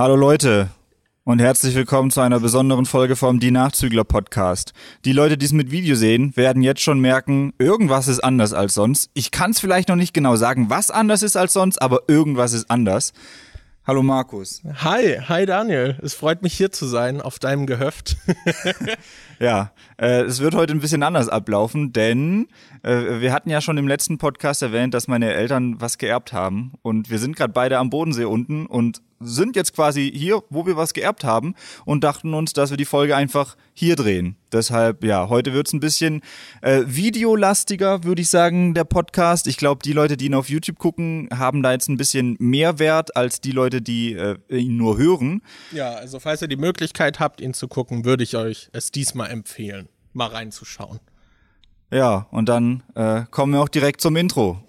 Hallo Leute und herzlich willkommen zu einer besonderen Folge vom Die Nachzügler Podcast. Die Leute, die es mit Video sehen, werden jetzt schon merken, irgendwas ist anders als sonst. Ich kann es vielleicht noch nicht genau sagen, was anders ist als sonst, aber irgendwas ist anders. Hallo Markus. Hi, hi Daniel. Es freut mich hier zu sein auf deinem Gehöft. ja, äh, es wird heute ein bisschen anders ablaufen, denn äh, wir hatten ja schon im letzten Podcast erwähnt, dass meine Eltern was geerbt haben und wir sind gerade beide am Bodensee unten und sind jetzt quasi hier, wo wir was geerbt haben und dachten uns, dass wir die Folge einfach hier drehen. Deshalb, ja, heute wird's ein bisschen äh, videolastiger, würde ich sagen, der Podcast. Ich glaube, die Leute, die ihn auf YouTube gucken, haben da jetzt ein bisschen mehr Wert als die Leute, die äh, ihn nur hören. Ja, also falls ihr die Möglichkeit habt, ihn zu gucken, würde ich euch es diesmal empfehlen, mal reinzuschauen. Ja, und dann äh, kommen wir auch direkt zum Intro.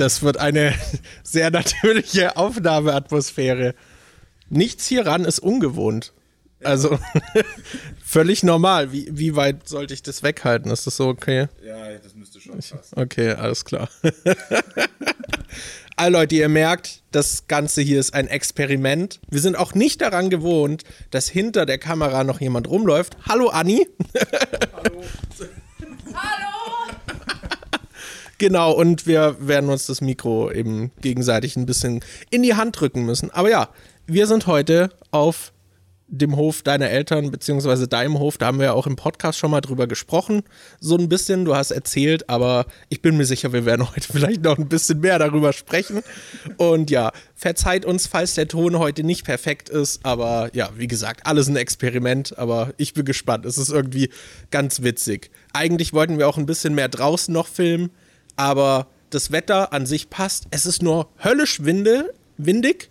Das wird eine sehr natürliche Aufnahmeatmosphäre. Nichts hieran ist ungewohnt. Also völlig normal. Wie, wie weit sollte ich das weghalten? Ist das so okay? Ja, das müsste schon passen. Okay, alles klar. All Leute, ihr merkt, das Ganze hier ist ein Experiment. Wir sind auch nicht daran gewohnt, dass hinter der Kamera noch jemand rumläuft. Hallo Anni. Hallo. Genau, und wir werden uns das Mikro eben gegenseitig ein bisschen in die Hand drücken müssen. Aber ja, wir sind heute auf dem Hof deiner Eltern, beziehungsweise deinem Hof, da haben wir ja auch im Podcast schon mal drüber gesprochen. So ein bisschen, du hast erzählt, aber ich bin mir sicher, wir werden heute vielleicht noch ein bisschen mehr darüber sprechen. Und ja, verzeiht uns, falls der Ton heute nicht perfekt ist, aber ja, wie gesagt, alles ein Experiment, aber ich bin gespannt. Es ist irgendwie ganz witzig. Eigentlich wollten wir auch ein bisschen mehr draußen noch filmen, aber das Wetter an sich passt. Es ist nur höllisch winde, windig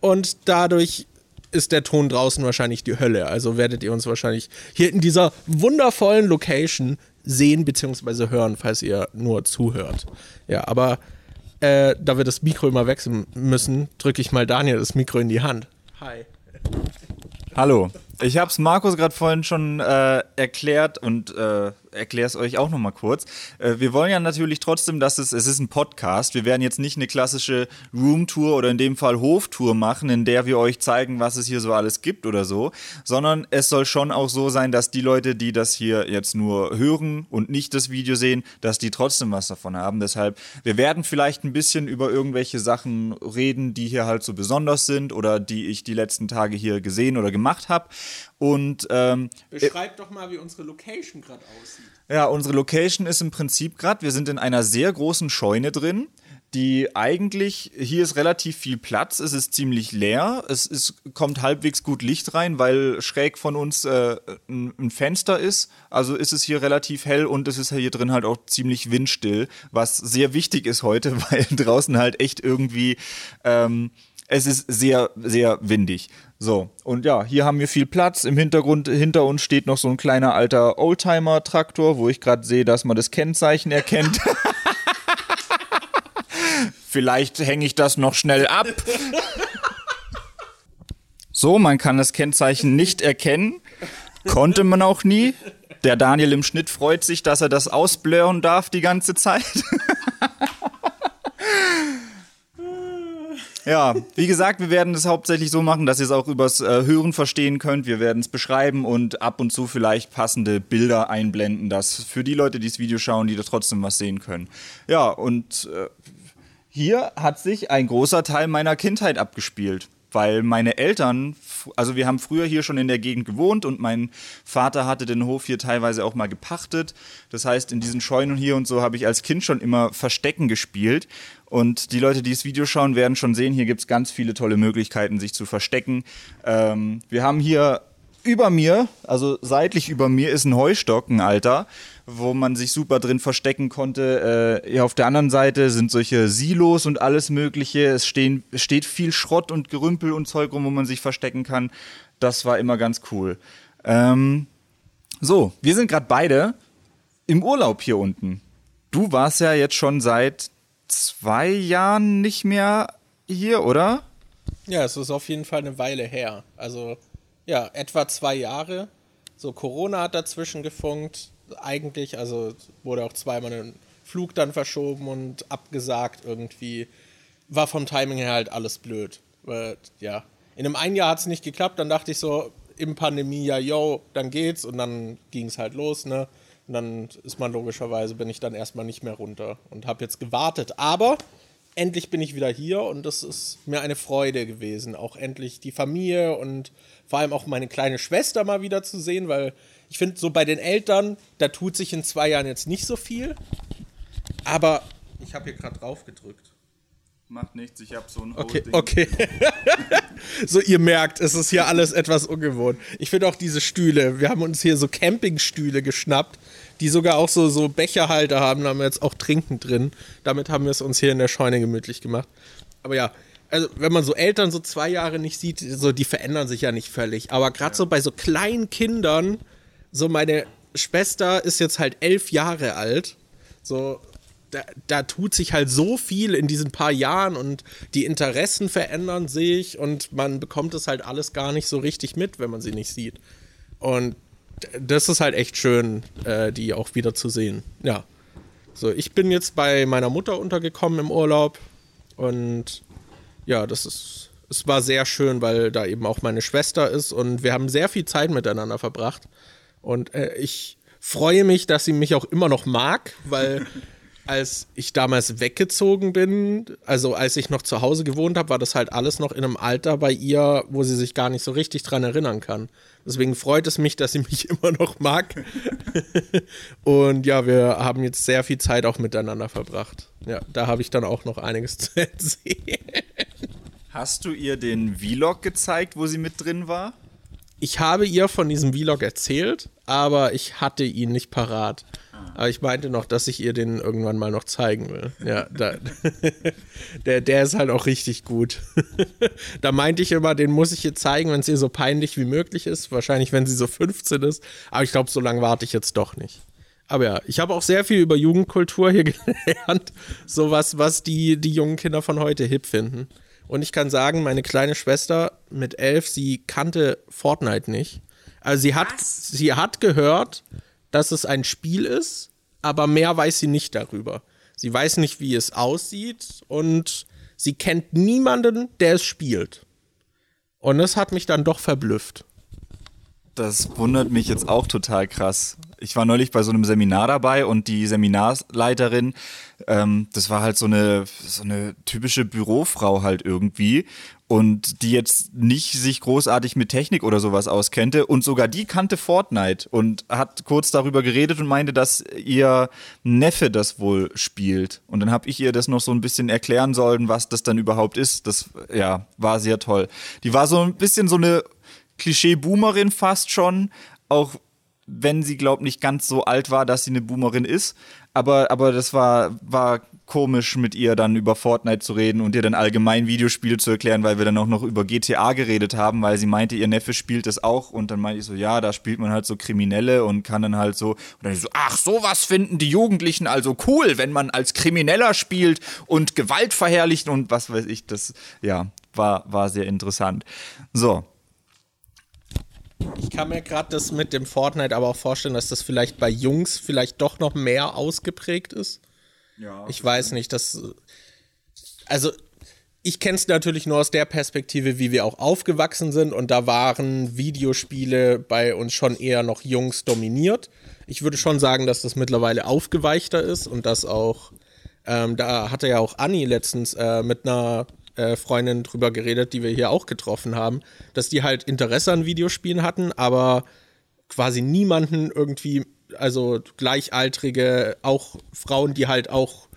und dadurch ist der Ton draußen wahrscheinlich die Hölle. Also werdet ihr uns wahrscheinlich hier in dieser wundervollen Location sehen bzw. hören, falls ihr nur zuhört. Ja, aber äh, da wir das Mikro immer wechseln müssen, drücke ich mal Daniel das Mikro in die Hand. Hi. Hallo. Ich habe es Markus gerade vorhin schon äh, erklärt und äh, erkläre es euch auch nochmal kurz. Äh, wir wollen ja natürlich trotzdem, dass es, es ist ein Podcast. Wir werden jetzt nicht eine klassische Roomtour oder in dem Fall Hoftour machen, in der wir euch zeigen, was es hier so alles gibt oder so, sondern es soll schon auch so sein, dass die Leute, die das hier jetzt nur hören und nicht das Video sehen, dass die trotzdem was davon haben. Deshalb, wir werden vielleicht ein bisschen über irgendwelche Sachen reden, die hier halt so besonders sind oder die ich die letzten Tage hier gesehen oder gemacht habe. Und ähm, beschreib doch mal, wie unsere Location gerade aussieht. Ja, unsere Location ist im Prinzip gerade, wir sind in einer sehr großen Scheune drin die eigentlich, hier ist relativ viel Platz, es ist ziemlich leer, es ist, kommt halbwegs gut Licht rein, weil schräg von uns äh, ein, ein, Fenster ist, also ist es hier relativ hell und es ist hier drin halt auch ziemlich windstill, was sehr wichtig ist heute, weil draußen halt echt irgendwie ähm, es ist sehr, sehr windig. So, und ja, hier haben wir viel Platz. Im Hintergrund, hinter uns steht noch so ein kleiner alter Oldtimer-Traktor, wo ich gerade sehe, dass man das Kennzeichen erkennt. Vielleicht hänge ich das noch schnell ab. So, man kann das Kennzeichen nicht erkennen. Konnte man auch nie. Der Daniel im Schnitt freut sich, dass er das ausblören darf die ganze Zeit. Ja, wie gesagt, wir werden es hauptsächlich so machen, dass ihr es auch übers äh, Hören verstehen könnt. Wir werden es beschreiben und ab und zu vielleicht passende Bilder einblenden, dass für die Leute, die das Video schauen, die da trotzdem was sehen können. Ja, und äh, hier hat sich ein großer Teil meiner Kindheit abgespielt weil meine Eltern, also wir haben früher hier schon in der Gegend gewohnt und mein Vater hatte den Hof hier teilweise auch mal gepachtet. Das heißt, in diesen Scheunen hier und so habe ich als Kind schon immer Verstecken gespielt und die Leute, die das Video schauen, werden schon sehen, hier gibt es ganz viele tolle Möglichkeiten, sich zu verstecken. Ähm, wir haben hier über mir, also seitlich über mir, ist ein Heustock, ein alter, wo man sich super drin verstecken konnte. Äh, ja, auf der anderen Seite sind solche Silos und alles Mögliche. Es stehen, steht viel Schrott und Gerümpel und Zeug rum, wo man sich verstecken kann. Das war immer ganz cool. Ähm, so, wir sind gerade beide im Urlaub hier unten. Du warst ja jetzt schon seit zwei Jahren nicht mehr hier, oder? Ja, es ist auf jeden Fall eine Weile her. Also, ja, etwa zwei Jahre. So, Corona hat dazwischen gefunkt. Eigentlich. Also wurde auch zweimal ein Flug dann verschoben und abgesagt irgendwie. War vom Timing her halt alles blöd. Weil, ja. In einem einen Jahr hat es nicht geklappt, dann dachte ich so, im Pandemiejahr, yo, dann geht's und dann ging es halt los, ne? Und dann ist man logischerweise, bin ich dann erstmal nicht mehr runter und habe jetzt gewartet. Aber endlich bin ich wieder hier und das ist mir eine Freude gewesen, auch endlich die Familie und vor allem auch meine kleine Schwester mal wieder zu sehen, weil ich finde, so bei den Eltern, da tut sich in zwei Jahren jetzt nicht so viel. Aber ich habe hier gerade drauf gedrückt. Macht nichts, ich habe so ein Okay, okay. so, ihr merkt, es ist hier alles etwas ungewohnt. Ich finde auch diese Stühle, wir haben uns hier so Campingstühle geschnappt, die sogar auch so, so Becherhalter haben, da haben wir jetzt auch Trinken drin. Damit haben wir es uns hier in der Scheune gemütlich gemacht. Aber ja, also wenn man so Eltern so zwei Jahre nicht sieht, so die verändern sich ja nicht völlig. Aber gerade ja. so bei so kleinen Kindern, so meine Schwester ist jetzt halt elf Jahre alt. So, da, da, tut sich halt so viel in diesen paar Jahren und die Interessen verändern sich und man bekommt es halt alles gar nicht so richtig mit, wenn man sie nicht sieht. Und das ist halt echt schön, äh, die auch wieder zu sehen. Ja. So, ich bin jetzt bei meiner Mutter untergekommen im Urlaub und ja, das ist, es war sehr schön, weil da eben auch meine Schwester ist und wir haben sehr viel Zeit miteinander verbracht. Und äh, ich freue mich, dass sie mich auch immer noch mag, weil als ich damals weggezogen bin, also als ich noch zu Hause gewohnt habe, war das halt alles noch in einem Alter bei ihr, wo sie sich gar nicht so richtig dran erinnern kann. Deswegen freut es mich, dass sie mich immer noch mag. und ja, wir haben jetzt sehr viel Zeit auch miteinander verbracht. Ja, da habe ich dann auch noch einiges zu erzählen. Hast du ihr den Vlog gezeigt, wo sie mit drin war? Ich habe ihr von diesem Vlog erzählt, aber ich hatte ihn nicht parat. Aber ich meinte noch, dass ich ihr den irgendwann mal noch zeigen will. Ja, da, der, der ist halt auch richtig gut. da meinte ich immer, den muss ich ihr zeigen, wenn es ihr so peinlich wie möglich ist. Wahrscheinlich, wenn sie so 15 ist. Aber ich glaube, so lange warte ich jetzt doch nicht. Aber ja, ich habe auch sehr viel über Jugendkultur hier gelernt. Sowas, was die, die jungen Kinder von heute hip finden. Und ich kann sagen, meine kleine Schwester mit elf, sie kannte Fortnite nicht. Also sie hat, sie hat gehört, dass es ein Spiel ist, aber mehr weiß sie nicht darüber. Sie weiß nicht, wie es aussieht und sie kennt niemanden, der es spielt. Und das hat mich dann doch verblüfft. Das wundert mich jetzt auch total krass. Ich war neulich bei so einem Seminar dabei und die Seminarleiterin, ähm, das war halt so eine, so eine typische Bürofrau halt irgendwie und die jetzt nicht sich großartig mit Technik oder sowas auskennte und sogar die kannte Fortnite und hat kurz darüber geredet und meinte, dass ihr Neffe das wohl spielt und dann habe ich ihr das noch so ein bisschen erklären sollen, was das dann überhaupt ist. Das ja, war sehr toll. Die war so ein bisschen so eine Klischee-Boomerin fast schon, auch wenn sie, glaubt nicht ganz so alt war, dass sie eine Boomerin ist. Aber, aber das war, war komisch, mit ihr dann über Fortnite zu reden und ihr dann allgemein Videospiele zu erklären, weil wir dann auch noch über GTA geredet haben, weil sie meinte, ihr Neffe spielt das auch. Und dann meinte ich so, ja, da spielt man halt so Kriminelle und kann dann halt so. Und dann so, ach, sowas finden die Jugendlichen also cool, wenn man als Krimineller spielt und Gewalt verherrlicht und was weiß ich. Das, ja, war, war sehr interessant. So, ich kann mir gerade das mit dem Fortnite aber auch vorstellen, dass das vielleicht bei Jungs vielleicht doch noch mehr ausgeprägt ist. Ja. Ich weiß nicht, dass. Also, ich kenne es natürlich nur aus der Perspektive, wie wir auch aufgewachsen sind. Und da waren Videospiele bei uns schon eher noch Jungs dominiert. Ich würde schon sagen, dass das mittlerweile aufgeweichter ist und dass auch. Ähm, da hatte ja auch Anni letztens äh, mit einer äh, Freundin drüber geredet, die wir hier auch getroffen haben, dass die halt Interesse an Videospielen hatten, aber quasi niemanden irgendwie, also Gleichaltrige, auch Frauen, die halt auch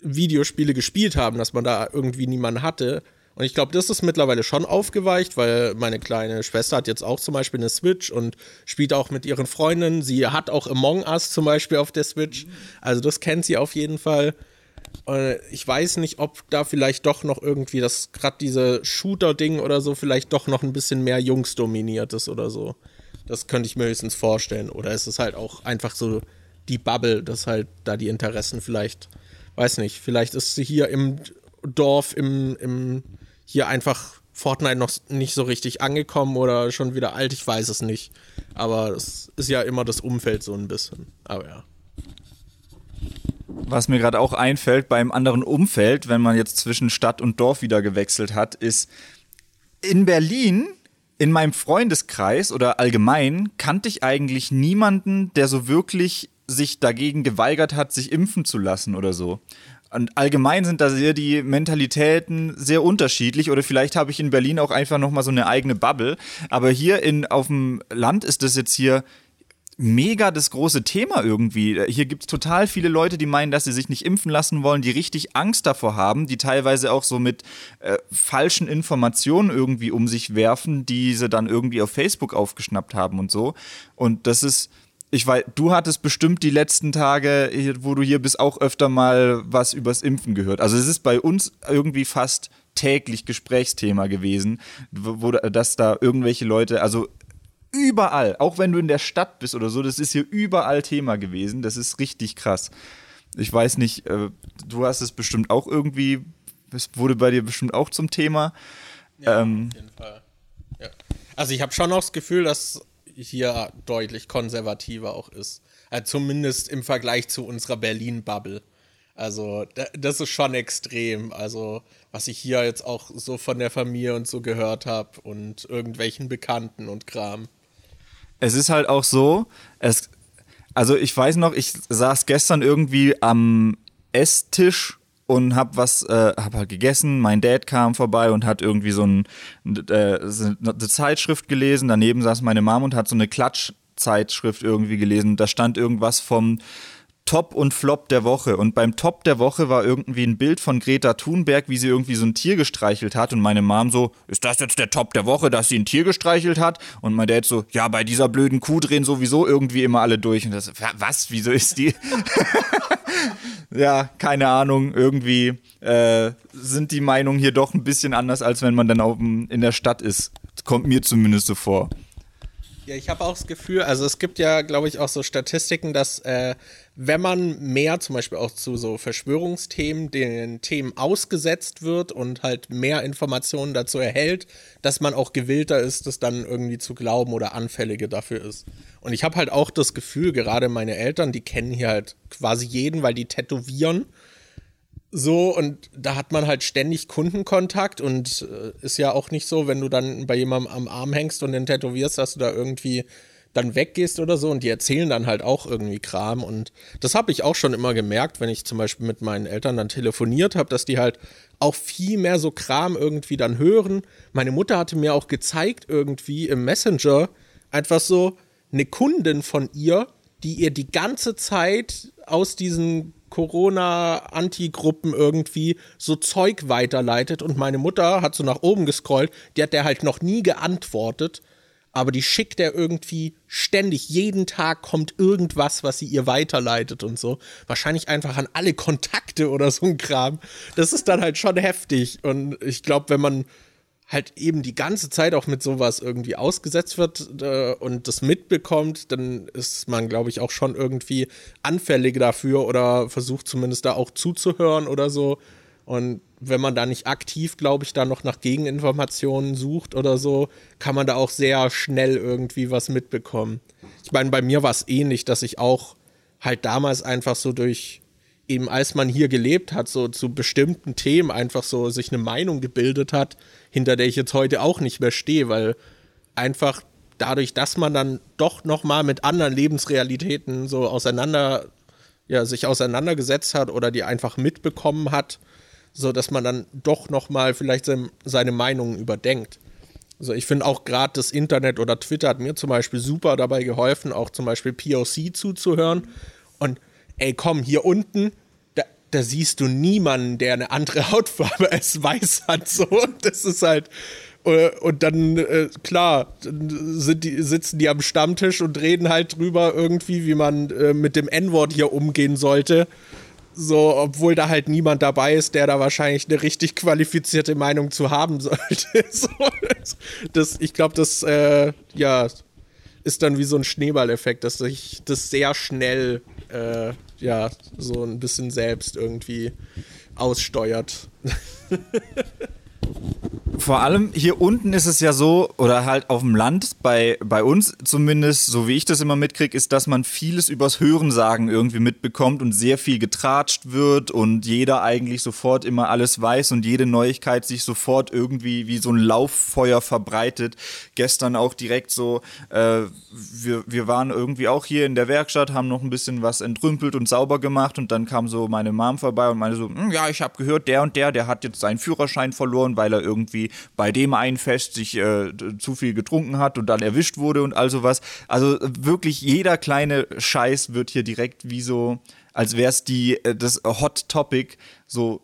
Videospiele gespielt haben, dass man da irgendwie niemanden hatte. Und ich glaube, das ist mittlerweile schon aufgeweicht, weil meine kleine Schwester hat jetzt auch zum Beispiel eine Switch und spielt auch mit ihren Freundinnen. Sie hat auch Among Us zum Beispiel auf der Switch. Also das kennt sie auf jeden Fall. Äh, ich weiß nicht, ob da vielleicht doch noch irgendwie das, gerade diese Shooter-Ding oder so, vielleicht doch noch ein bisschen mehr Jungs dominiert ist oder so. Das könnte ich mir höchstens vorstellen. Oder ist es halt auch einfach so die Bubble, dass halt da die Interessen vielleicht, weiß nicht, vielleicht ist sie hier im Dorf, im, im, hier einfach Fortnite noch nicht so richtig angekommen oder schon wieder alt, ich weiß es nicht. Aber es ist ja immer das Umfeld so ein bisschen. Aber ja. Was mir gerade auch einfällt beim anderen Umfeld, wenn man jetzt zwischen Stadt und Dorf wieder gewechselt hat, ist in Berlin, in meinem Freundeskreis oder allgemein, kannte ich eigentlich niemanden, der so wirklich sich dagegen geweigert hat, sich impfen zu lassen oder so. Und allgemein sind da sehr die Mentalitäten sehr unterschiedlich oder vielleicht habe ich in Berlin auch einfach noch mal so eine eigene Bubble, aber hier in auf dem Land ist das jetzt hier mega das große Thema irgendwie. Hier gibt es total viele Leute, die meinen, dass sie sich nicht impfen lassen wollen, die richtig Angst davor haben, die teilweise auch so mit äh, falschen Informationen irgendwie um sich werfen, die sie dann irgendwie auf Facebook aufgeschnappt haben und so. Und das ist, ich weiß, du hattest bestimmt die letzten Tage, wo du hier bist, auch öfter mal was übers Impfen gehört. Also es ist bei uns irgendwie fast täglich Gesprächsthema gewesen, wo, dass da irgendwelche Leute, also überall, auch wenn du in der Stadt bist oder so, das ist hier überall Thema gewesen. Das ist richtig krass. Ich weiß nicht, äh, du hast es bestimmt auch irgendwie, es wurde bei dir bestimmt auch zum Thema. Ja, ähm, auf jeden Fall. Ja. Also ich habe schon auch das Gefühl, dass hier deutlich konservativer auch ist. Also zumindest im Vergleich zu unserer Berlin-Bubble. Also, das ist schon extrem. Also, was ich hier jetzt auch so von der Familie und so gehört habe und irgendwelchen Bekannten und Kram es ist halt auch so, es, also ich weiß noch, ich saß gestern irgendwie am Esstisch und hab was, äh, hab halt gegessen. Mein Dad kam vorbei und hat irgendwie so ein, äh, eine Zeitschrift gelesen. Daneben saß meine Mom und hat so eine Klatschzeitschrift irgendwie gelesen. Da stand irgendwas vom Top und Flop der Woche. Und beim Top der Woche war irgendwie ein Bild von Greta Thunberg, wie sie irgendwie so ein Tier gestreichelt hat. Und meine Mom so, ist das jetzt der Top der Woche, dass sie ein Tier gestreichelt hat? Und mein Dad so, ja, bei dieser blöden Kuh drehen sowieso irgendwie immer alle durch. Und das, was, wieso ist die? ja, keine Ahnung, irgendwie äh, sind die Meinungen hier doch ein bisschen anders, als wenn man dann auf, in der Stadt ist. kommt mir zumindest so vor. Ja, ich habe auch das Gefühl, also es gibt ja, glaube ich, auch so Statistiken, dass äh, wenn man mehr zum Beispiel auch zu so Verschwörungsthemen, den Themen ausgesetzt wird und halt mehr Informationen dazu erhält, dass man auch gewillter ist, das dann irgendwie zu glauben oder anfälliger dafür ist. Und ich habe halt auch das Gefühl, gerade meine Eltern, die kennen hier halt quasi jeden, weil die tätowieren so, und da hat man halt ständig Kundenkontakt und äh, ist ja auch nicht so, wenn du dann bei jemandem am Arm hängst und den tätowierst, dass du da irgendwie dann weggehst oder so und die erzählen dann halt auch irgendwie Kram. Und das habe ich auch schon immer gemerkt, wenn ich zum Beispiel mit meinen Eltern dann telefoniert habe, dass die halt auch viel mehr so Kram irgendwie dann hören. Meine Mutter hatte mir auch gezeigt irgendwie im Messenger einfach so eine Kundin von ihr, die ihr die ganze Zeit aus diesen Corona-Anti-Gruppen irgendwie so Zeug weiterleitet. Und meine Mutter hat so nach oben gescrollt, die hat der halt noch nie geantwortet, aber die schickt er irgendwie ständig, jeden Tag kommt irgendwas, was sie ihr weiterleitet und so. Wahrscheinlich einfach an alle Kontakte oder so ein Kram. Das ist dann halt schon heftig und ich glaube, wenn man halt eben die ganze Zeit auch mit sowas irgendwie ausgesetzt wird äh, und das mitbekommt, dann ist man, glaube ich, auch schon irgendwie anfällig dafür oder versucht zumindest da auch zuzuhören oder so. Und wenn man da nicht aktiv, glaube ich, da noch nach Gegeninformationen sucht oder so, kann man da auch sehr schnell irgendwie was mitbekommen. Ich meine, bei mir war es ähnlich, dass ich auch halt damals einfach so durch eben als man hier gelebt hat, so zu bestimmten Themen einfach so sich eine Meinung gebildet hat, hinter der ich jetzt heute auch nicht mehr stehe, weil einfach dadurch, dass man dann doch noch mal mit anderen Lebensrealitäten so auseinander, ja, sich auseinandergesetzt hat oder die einfach mitbekommen hat, so dass man dann doch noch mal vielleicht seine, seine Meinungen überdenkt. Also ich finde auch gerade das Internet oder Twitter hat mir zum Beispiel super dabei geholfen, auch zum Beispiel POC zuzuhören und ey, komm, hier unten, da, da siehst du niemanden, der eine andere Hautfarbe als weiß hat. So, das ist halt. Äh, und dann, äh, klar, die, sitzen die am Stammtisch und reden halt drüber irgendwie, wie man äh, mit dem N-Wort hier umgehen sollte. So, obwohl da halt niemand dabei ist, der da wahrscheinlich eine richtig qualifizierte Meinung zu haben sollte. so, das, ich glaube, das, äh, ja, ist dann wie so ein Schneeballeffekt, dass sich das sehr schnell äh, ja so ein bisschen selbst irgendwie aussteuert. vor allem hier unten ist es ja so, oder halt auf dem Land, bei, bei uns zumindest, so wie ich das immer mitkriege, ist, dass man vieles übers Hörensagen irgendwie mitbekommt und sehr viel getratscht wird und jeder eigentlich sofort immer alles weiß und jede Neuigkeit sich sofort irgendwie wie so ein Lauffeuer verbreitet. Gestern auch direkt so, äh, wir, wir waren irgendwie auch hier in der Werkstatt, haben noch ein bisschen was entrümpelt und sauber gemacht und dann kam so meine Mom vorbei und meinte so, hm, ja, ich habe gehört, der und der, der hat jetzt seinen Führerschein verloren, weil er irgendwie bei dem einen Fest sich äh, zu viel getrunken hat und dann erwischt wurde und all sowas. Also wirklich jeder kleine Scheiß wird hier direkt wie so, als wäre es die äh, das Hot Topic so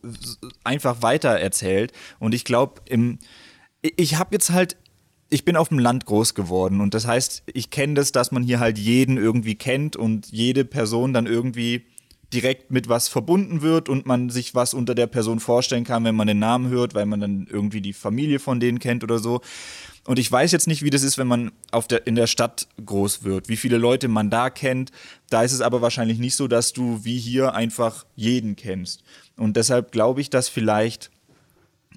einfach weiter erzählt. Und ich glaube, im ich habe jetzt halt ich bin auf dem Land groß geworden und das heißt, ich kenne das, dass man hier halt jeden irgendwie kennt und jede Person dann irgendwie direkt mit was verbunden wird und man sich was unter der Person vorstellen kann, wenn man den Namen hört, weil man dann irgendwie die Familie von denen kennt oder so. Und ich weiß jetzt nicht, wie das ist, wenn man auf der, in der Stadt groß wird, wie viele Leute man da kennt. Da ist es aber wahrscheinlich nicht so, dass du wie hier einfach jeden kennst. Und deshalb glaube ich, dass vielleicht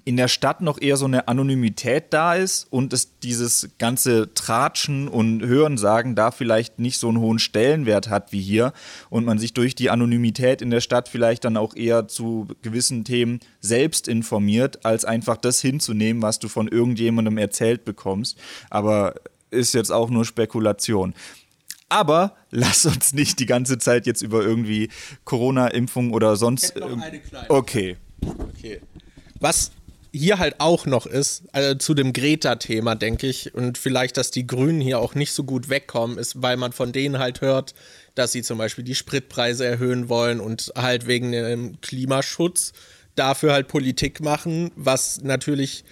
in der Stadt noch eher so eine Anonymität da ist und es dieses ganze Tratschen und Hörensagen da vielleicht nicht so einen hohen Stellenwert hat wie hier und man sich durch die Anonymität in der Stadt vielleicht dann auch eher zu gewissen Themen selbst informiert, als einfach das hinzunehmen, was du von irgendjemandem erzählt bekommst. Aber ist jetzt auch nur Spekulation. Aber lass uns nicht die ganze Zeit jetzt über irgendwie Corona-Impfung oder sonst. Noch eine kleine. Okay. Okay. Was hier halt auch noch ist, also zu dem Greta-Thema, denke ich, und vielleicht, dass die Grünen hier auch nicht so gut wegkommen, ist, weil man von denen halt hört, dass sie zum Beispiel die Spritpreise erhöhen wollen und halt wegen dem Klimaschutz dafür halt Politik machen, was natürlich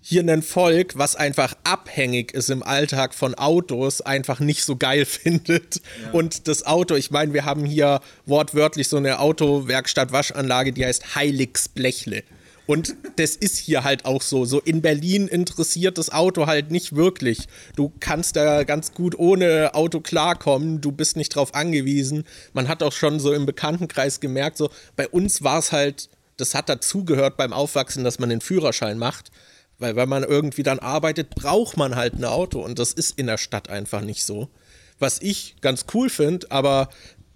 hier ein Volk, was einfach abhängig ist im Alltag von Autos, einfach nicht so geil findet. Ja. Und das Auto, ich meine, wir haben hier wortwörtlich so eine Autowerkstatt-Waschanlage, die heißt Heiligs Blechle. Und das ist hier halt auch so. So in Berlin interessiert das Auto halt nicht wirklich. Du kannst da ganz gut ohne Auto klarkommen. Du bist nicht drauf angewiesen. Man hat auch schon so im Bekanntenkreis gemerkt, so bei uns war es halt, das hat dazugehört beim Aufwachsen, dass man den Führerschein macht. Weil wenn man irgendwie dann arbeitet, braucht man halt ein Auto. Und das ist in der Stadt einfach nicht so was ich ganz cool finde, aber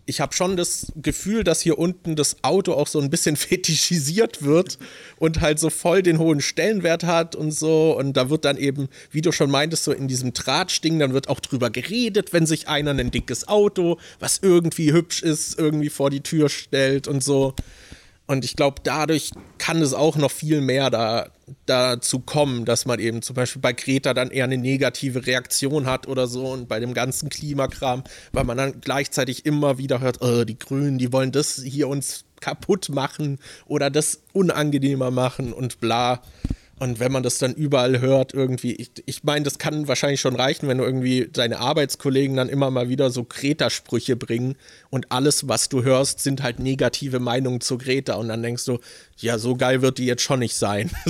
ich habe schon das Gefühl, dass hier unten das Auto auch so ein bisschen fetischisiert wird und halt so voll den hohen Stellenwert hat und so. Und da wird dann eben, wie du schon meintest, so in diesem Drahtding, dann wird auch drüber geredet, wenn sich einer ein dickes Auto, was irgendwie hübsch ist, irgendwie vor die Tür stellt und so. Und ich glaube, dadurch kann es auch noch viel mehr da, dazu kommen, dass man eben zum Beispiel bei Greta dann eher eine negative Reaktion hat oder so und bei dem ganzen Klimakram, weil man dann gleichzeitig immer wieder hört, oh, die Grünen, die wollen das hier uns kaputt machen oder das unangenehmer machen und bla. Und wenn man das dann überall hört, irgendwie, ich, ich meine, das kann wahrscheinlich schon reichen, wenn du irgendwie deine Arbeitskollegen dann immer mal wieder so Greta-Sprüche bringen und alles, was du hörst, sind halt negative Meinungen zu Greta. Und dann denkst du, ja, so geil wird die jetzt schon nicht sein.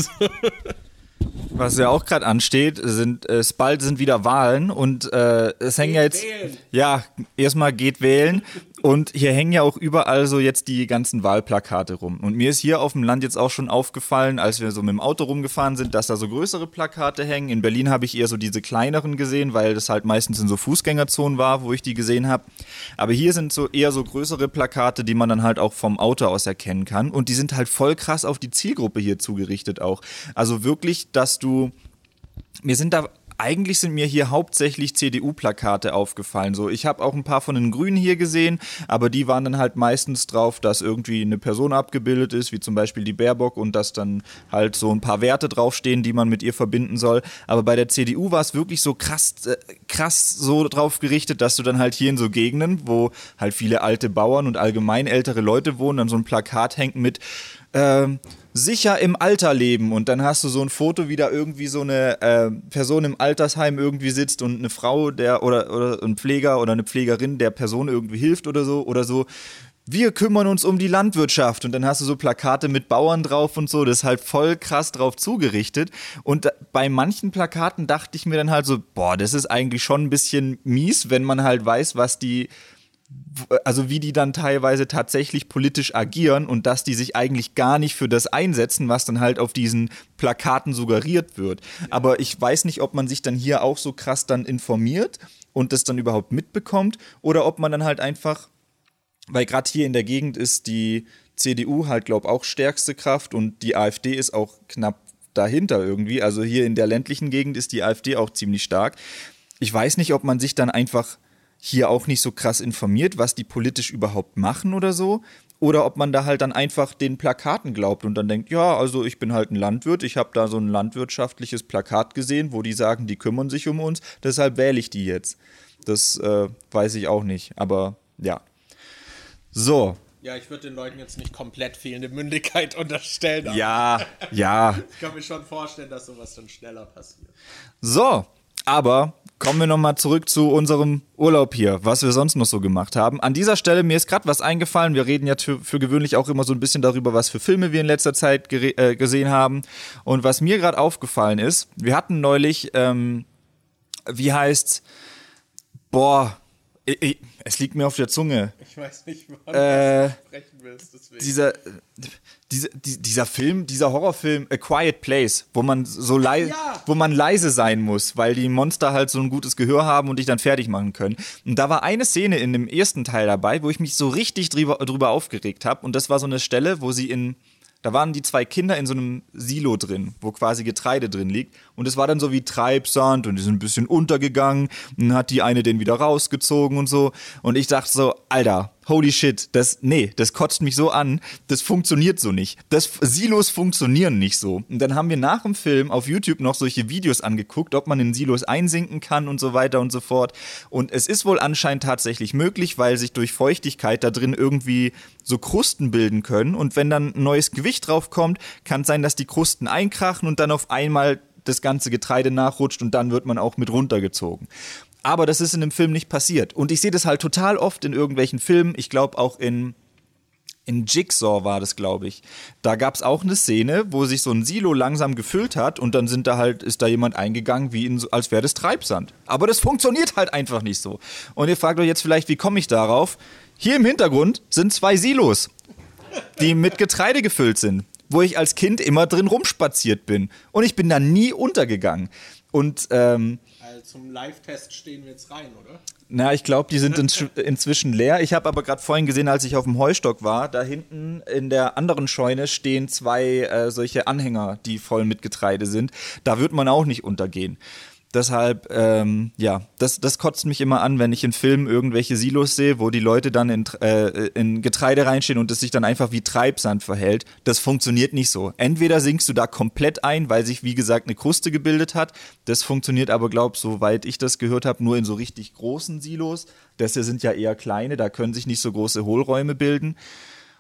Was ja auch gerade ansteht, sind äh, bald sind wieder Wahlen und äh, es hängen ja jetzt wählen. ja erstmal geht wählen und hier hängen ja auch überall so jetzt die ganzen Wahlplakate rum. Und mir ist hier auf dem Land jetzt auch schon aufgefallen, als wir so mit dem Auto rumgefahren sind, dass da so größere Plakate hängen. In Berlin habe ich eher so diese kleineren gesehen, weil das halt meistens in so Fußgängerzonen war, wo ich die gesehen habe. Aber hier sind so eher so größere Plakate, die man dann halt auch vom Auto aus erkennen kann. Und die sind halt voll krass auf die Zielgruppe hier zugerichtet auch. Also wirklich, dass du mir sind da eigentlich sind mir hier hauptsächlich CDU-Plakate aufgefallen. So, ich habe auch ein paar von den Grünen hier gesehen, aber die waren dann halt meistens drauf, dass irgendwie eine Person abgebildet ist, wie zum Beispiel die Baerbock und dass dann halt so ein paar Werte draufstehen, die man mit ihr verbinden soll. Aber bei der CDU war es wirklich so krass, äh, krass so drauf gerichtet, dass du dann halt hier in so Gegenden, wo halt viele alte Bauern und allgemein ältere Leute wohnen, dann so ein Plakat hängt mit äh, sicher im Alter leben und dann hast du so ein Foto, wie da irgendwie so eine äh, Person im Altersheim irgendwie sitzt und eine Frau, der oder, oder ein Pfleger oder eine Pflegerin der Person irgendwie hilft oder so oder so. Wir kümmern uns um die Landwirtschaft und dann hast du so Plakate mit Bauern drauf und so, das ist halt voll krass drauf zugerichtet. Und bei manchen Plakaten dachte ich mir dann halt so, boah, das ist eigentlich schon ein bisschen mies, wenn man halt weiß, was die also wie die dann teilweise tatsächlich politisch agieren und dass die sich eigentlich gar nicht für das einsetzen, was dann halt auf diesen Plakaten suggeriert wird. Aber ich weiß nicht, ob man sich dann hier auch so krass dann informiert und das dann überhaupt mitbekommt oder ob man dann halt einfach, weil gerade hier in der Gegend ist die CDU halt, glaube auch stärkste Kraft und die AfD ist auch knapp dahinter irgendwie. Also hier in der ländlichen Gegend ist die AfD auch ziemlich stark. Ich weiß nicht, ob man sich dann einfach hier auch nicht so krass informiert, was die politisch überhaupt machen oder so. Oder ob man da halt dann einfach den Plakaten glaubt und dann denkt, ja, also ich bin halt ein Landwirt, ich habe da so ein landwirtschaftliches Plakat gesehen, wo die sagen, die kümmern sich um uns, deshalb wähle ich die jetzt. Das äh, weiß ich auch nicht, aber ja. So. Ja, ich würde den Leuten jetzt nicht komplett fehlende Mündigkeit unterstellen. Ja, ja. Ich kann mir schon vorstellen, dass sowas dann schneller passiert. So, aber kommen wir nochmal zurück zu unserem Urlaub hier, was wir sonst noch so gemacht haben. An dieser Stelle, mir ist gerade was eingefallen. Wir reden ja für, für, gewöhnlich auch immer so ein bisschen darüber, was für Filme wir in letzter Zeit äh, gesehen haben. Und was mir gerade aufgefallen ist, wir hatten neulich, ähm, wie heißt's, boah, ich, ich, es liegt mir auf der Zunge. Ich weiß nicht, wann äh, du sprechen willst. Deswegen. Dieser, dieser, dieser Film, dieser Horrorfilm A Quiet Place, wo man so leise, ja. wo man leise sein muss, weil die Monster halt so ein gutes Gehör haben und dich dann fertig machen können. Und da war eine Szene in dem ersten Teil dabei, wo ich mich so richtig drüber, drüber aufgeregt habe. Und das war so eine Stelle, wo sie in da waren die zwei Kinder in so einem Silo drin, wo quasi Getreide drin liegt. Und es war dann so wie Treibsand und die sind ein bisschen untergegangen. Und dann hat die eine den wieder rausgezogen und so. Und ich dachte so, Alter, holy shit, das, nee, das kotzt mich so an, das funktioniert so nicht. Das, Silos funktionieren nicht so. Und dann haben wir nach dem Film auf YouTube noch solche Videos angeguckt, ob man in Silos einsinken kann und so weiter und so fort. Und es ist wohl anscheinend tatsächlich möglich, weil sich durch Feuchtigkeit da drin irgendwie so Krusten bilden können. Und wenn dann ein neues Gewicht drauf kommt, kann es sein, dass die Krusten einkrachen und dann auf einmal das ganze Getreide nachrutscht und dann wird man auch mit runtergezogen. Aber das ist in dem Film nicht passiert. Und ich sehe das halt total oft in irgendwelchen Filmen. Ich glaube auch in in Jigsaw war das, glaube ich. Da gab es auch eine Szene, wo sich so ein Silo langsam gefüllt hat und dann sind da halt, ist da jemand eingegangen, wie in, als wäre das Treibsand. Aber das funktioniert halt einfach nicht so. Und ihr fragt euch jetzt vielleicht, wie komme ich darauf? Hier im Hintergrund sind zwei Silos, die mit Getreide gefüllt sind, wo ich als Kind immer drin rumspaziert bin. Und ich bin da nie untergegangen. Und ähm, zum Live-Test stehen wir jetzt rein, oder? Na, ich glaube, die sind inzwischen leer. Ich habe aber gerade vorhin gesehen, als ich auf dem Heustock war, da hinten in der anderen Scheune stehen zwei äh, solche Anhänger, die voll mit Getreide sind. Da wird man auch nicht untergehen. Deshalb, ähm, ja, das, das kotzt mich immer an, wenn ich in Filmen irgendwelche Silos sehe, wo die Leute dann in, äh, in Getreide reinstehen und es sich dann einfach wie Treibsand verhält. Das funktioniert nicht so. Entweder sinkst du da komplett ein, weil sich, wie gesagt, eine Kruste gebildet hat. Das funktioniert aber, glaub, soweit ich das gehört habe, nur in so richtig großen Silos. Das hier sind ja eher kleine, da können sich nicht so große Hohlräume bilden.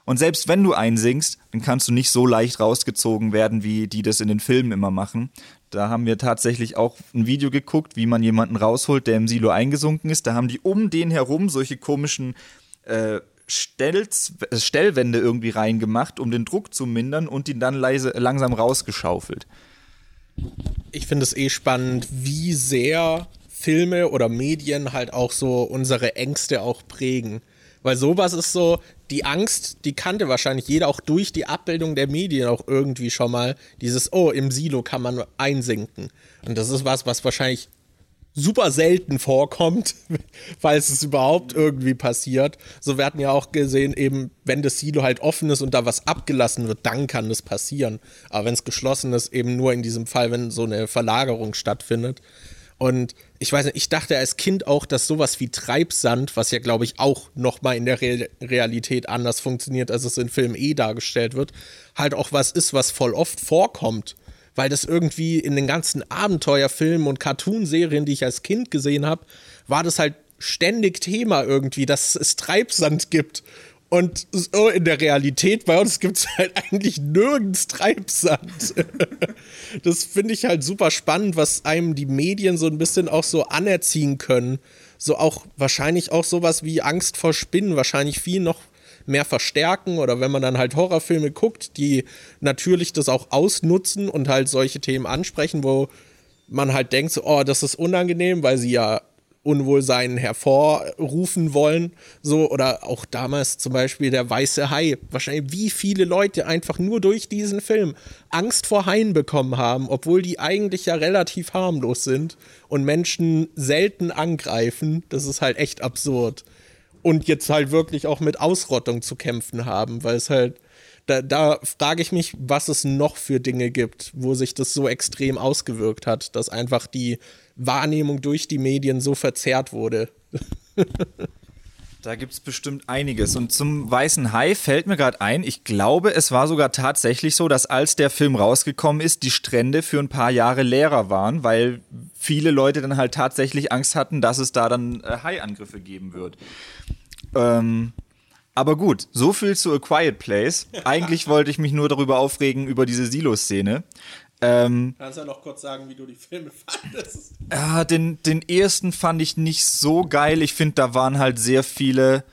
Und selbst wenn du einsinkst, dann kannst du nicht so leicht rausgezogen werden, wie die das in den Filmen immer machen. Da haben wir tatsächlich auch ein Video geguckt, wie man jemanden rausholt, der im Silo eingesunken ist. Da haben die um den herum solche komischen äh, Stellz, Stellwände irgendwie reingemacht, um den Druck zu mindern und ihn dann leise, langsam rausgeschaufelt. Ich finde es eh spannend, wie sehr Filme oder Medien halt auch so unsere Ängste auch prägen. Weil sowas ist so, die Angst, die kannte wahrscheinlich jeder auch durch die Abbildung der Medien auch irgendwie schon mal. Dieses, oh, im Silo kann man einsinken. Und das ist was, was wahrscheinlich super selten vorkommt, falls es überhaupt irgendwie passiert. So, wir hatten ja auch gesehen, eben, wenn das Silo halt offen ist und da was abgelassen wird, dann kann das passieren. Aber wenn es geschlossen ist, eben nur in diesem Fall, wenn so eine Verlagerung stattfindet. Und ich weiß nicht, ich dachte als Kind auch, dass sowas wie Treibsand, was ja glaube ich auch nochmal in der Re Realität anders funktioniert, als es in Filmen eh dargestellt wird, halt auch was ist, was voll oft vorkommt. Weil das irgendwie in den ganzen Abenteuerfilmen und Cartoonserien, die ich als Kind gesehen habe, war das halt ständig Thema irgendwie, dass es Treibsand gibt. Und so in der Realität bei uns gibt es halt eigentlich nirgends Treibsand. das finde ich halt super spannend, was einem die Medien so ein bisschen auch so anerziehen können. So auch wahrscheinlich auch sowas wie Angst vor Spinnen, wahrscheinlich viel noch mehr verstärken oder wenn man dann halt Horrorfilme guckt, die natürlich das auch ausnutzen und halt solche Themen ansprechen, wo man halt denkt, so, oh, das ist unangenehm, weil sie ja Unwohlsein hervorrufen wollen. So, oder auch damals zum Beispiel der weiße Hai. Wahrscheinlich wie viele Leute einfach nur durch diesen Film Angst vor Haien bekommen haben, obwohl die eigentlich ja relativ harmlos sind und Menschen selten angreifen. Das ist halt echt absurd. Und jetzt halt wirklich auch mit Ausrottung zu kämpfen haben, weil es halt da, da frage ich mich, was es noch für Dinge gibt, wo sich das so extrem ausgewirkt hat, dass einfach die Wahrnehmung durch die Medien so verzerrt wurde. Da gibt es bestimmt einiges. Und zum Weißen Hai fällt mir gerade ein, ich glaube, es war sogar tatsächlich so, dass als der Film rausgekommen ist, die Strände für ein paar Jahre leerer waren, weil viele Leute dann halt tatsächlich Angst hatten, dass es da dann äh, Hai-Angriffe geben wird. Ähm, aber gut, so viel zu A Quiet Place. Eigentlich wollte ich mich nur darüber aufregen, über diese Silo-Szene. Ähm, Kannst du ja noch kurz sagen, wie du die Filme fandest? Ja, den, den ersten fand ich nicht so geil. Ich finde, da waren halt sehr viele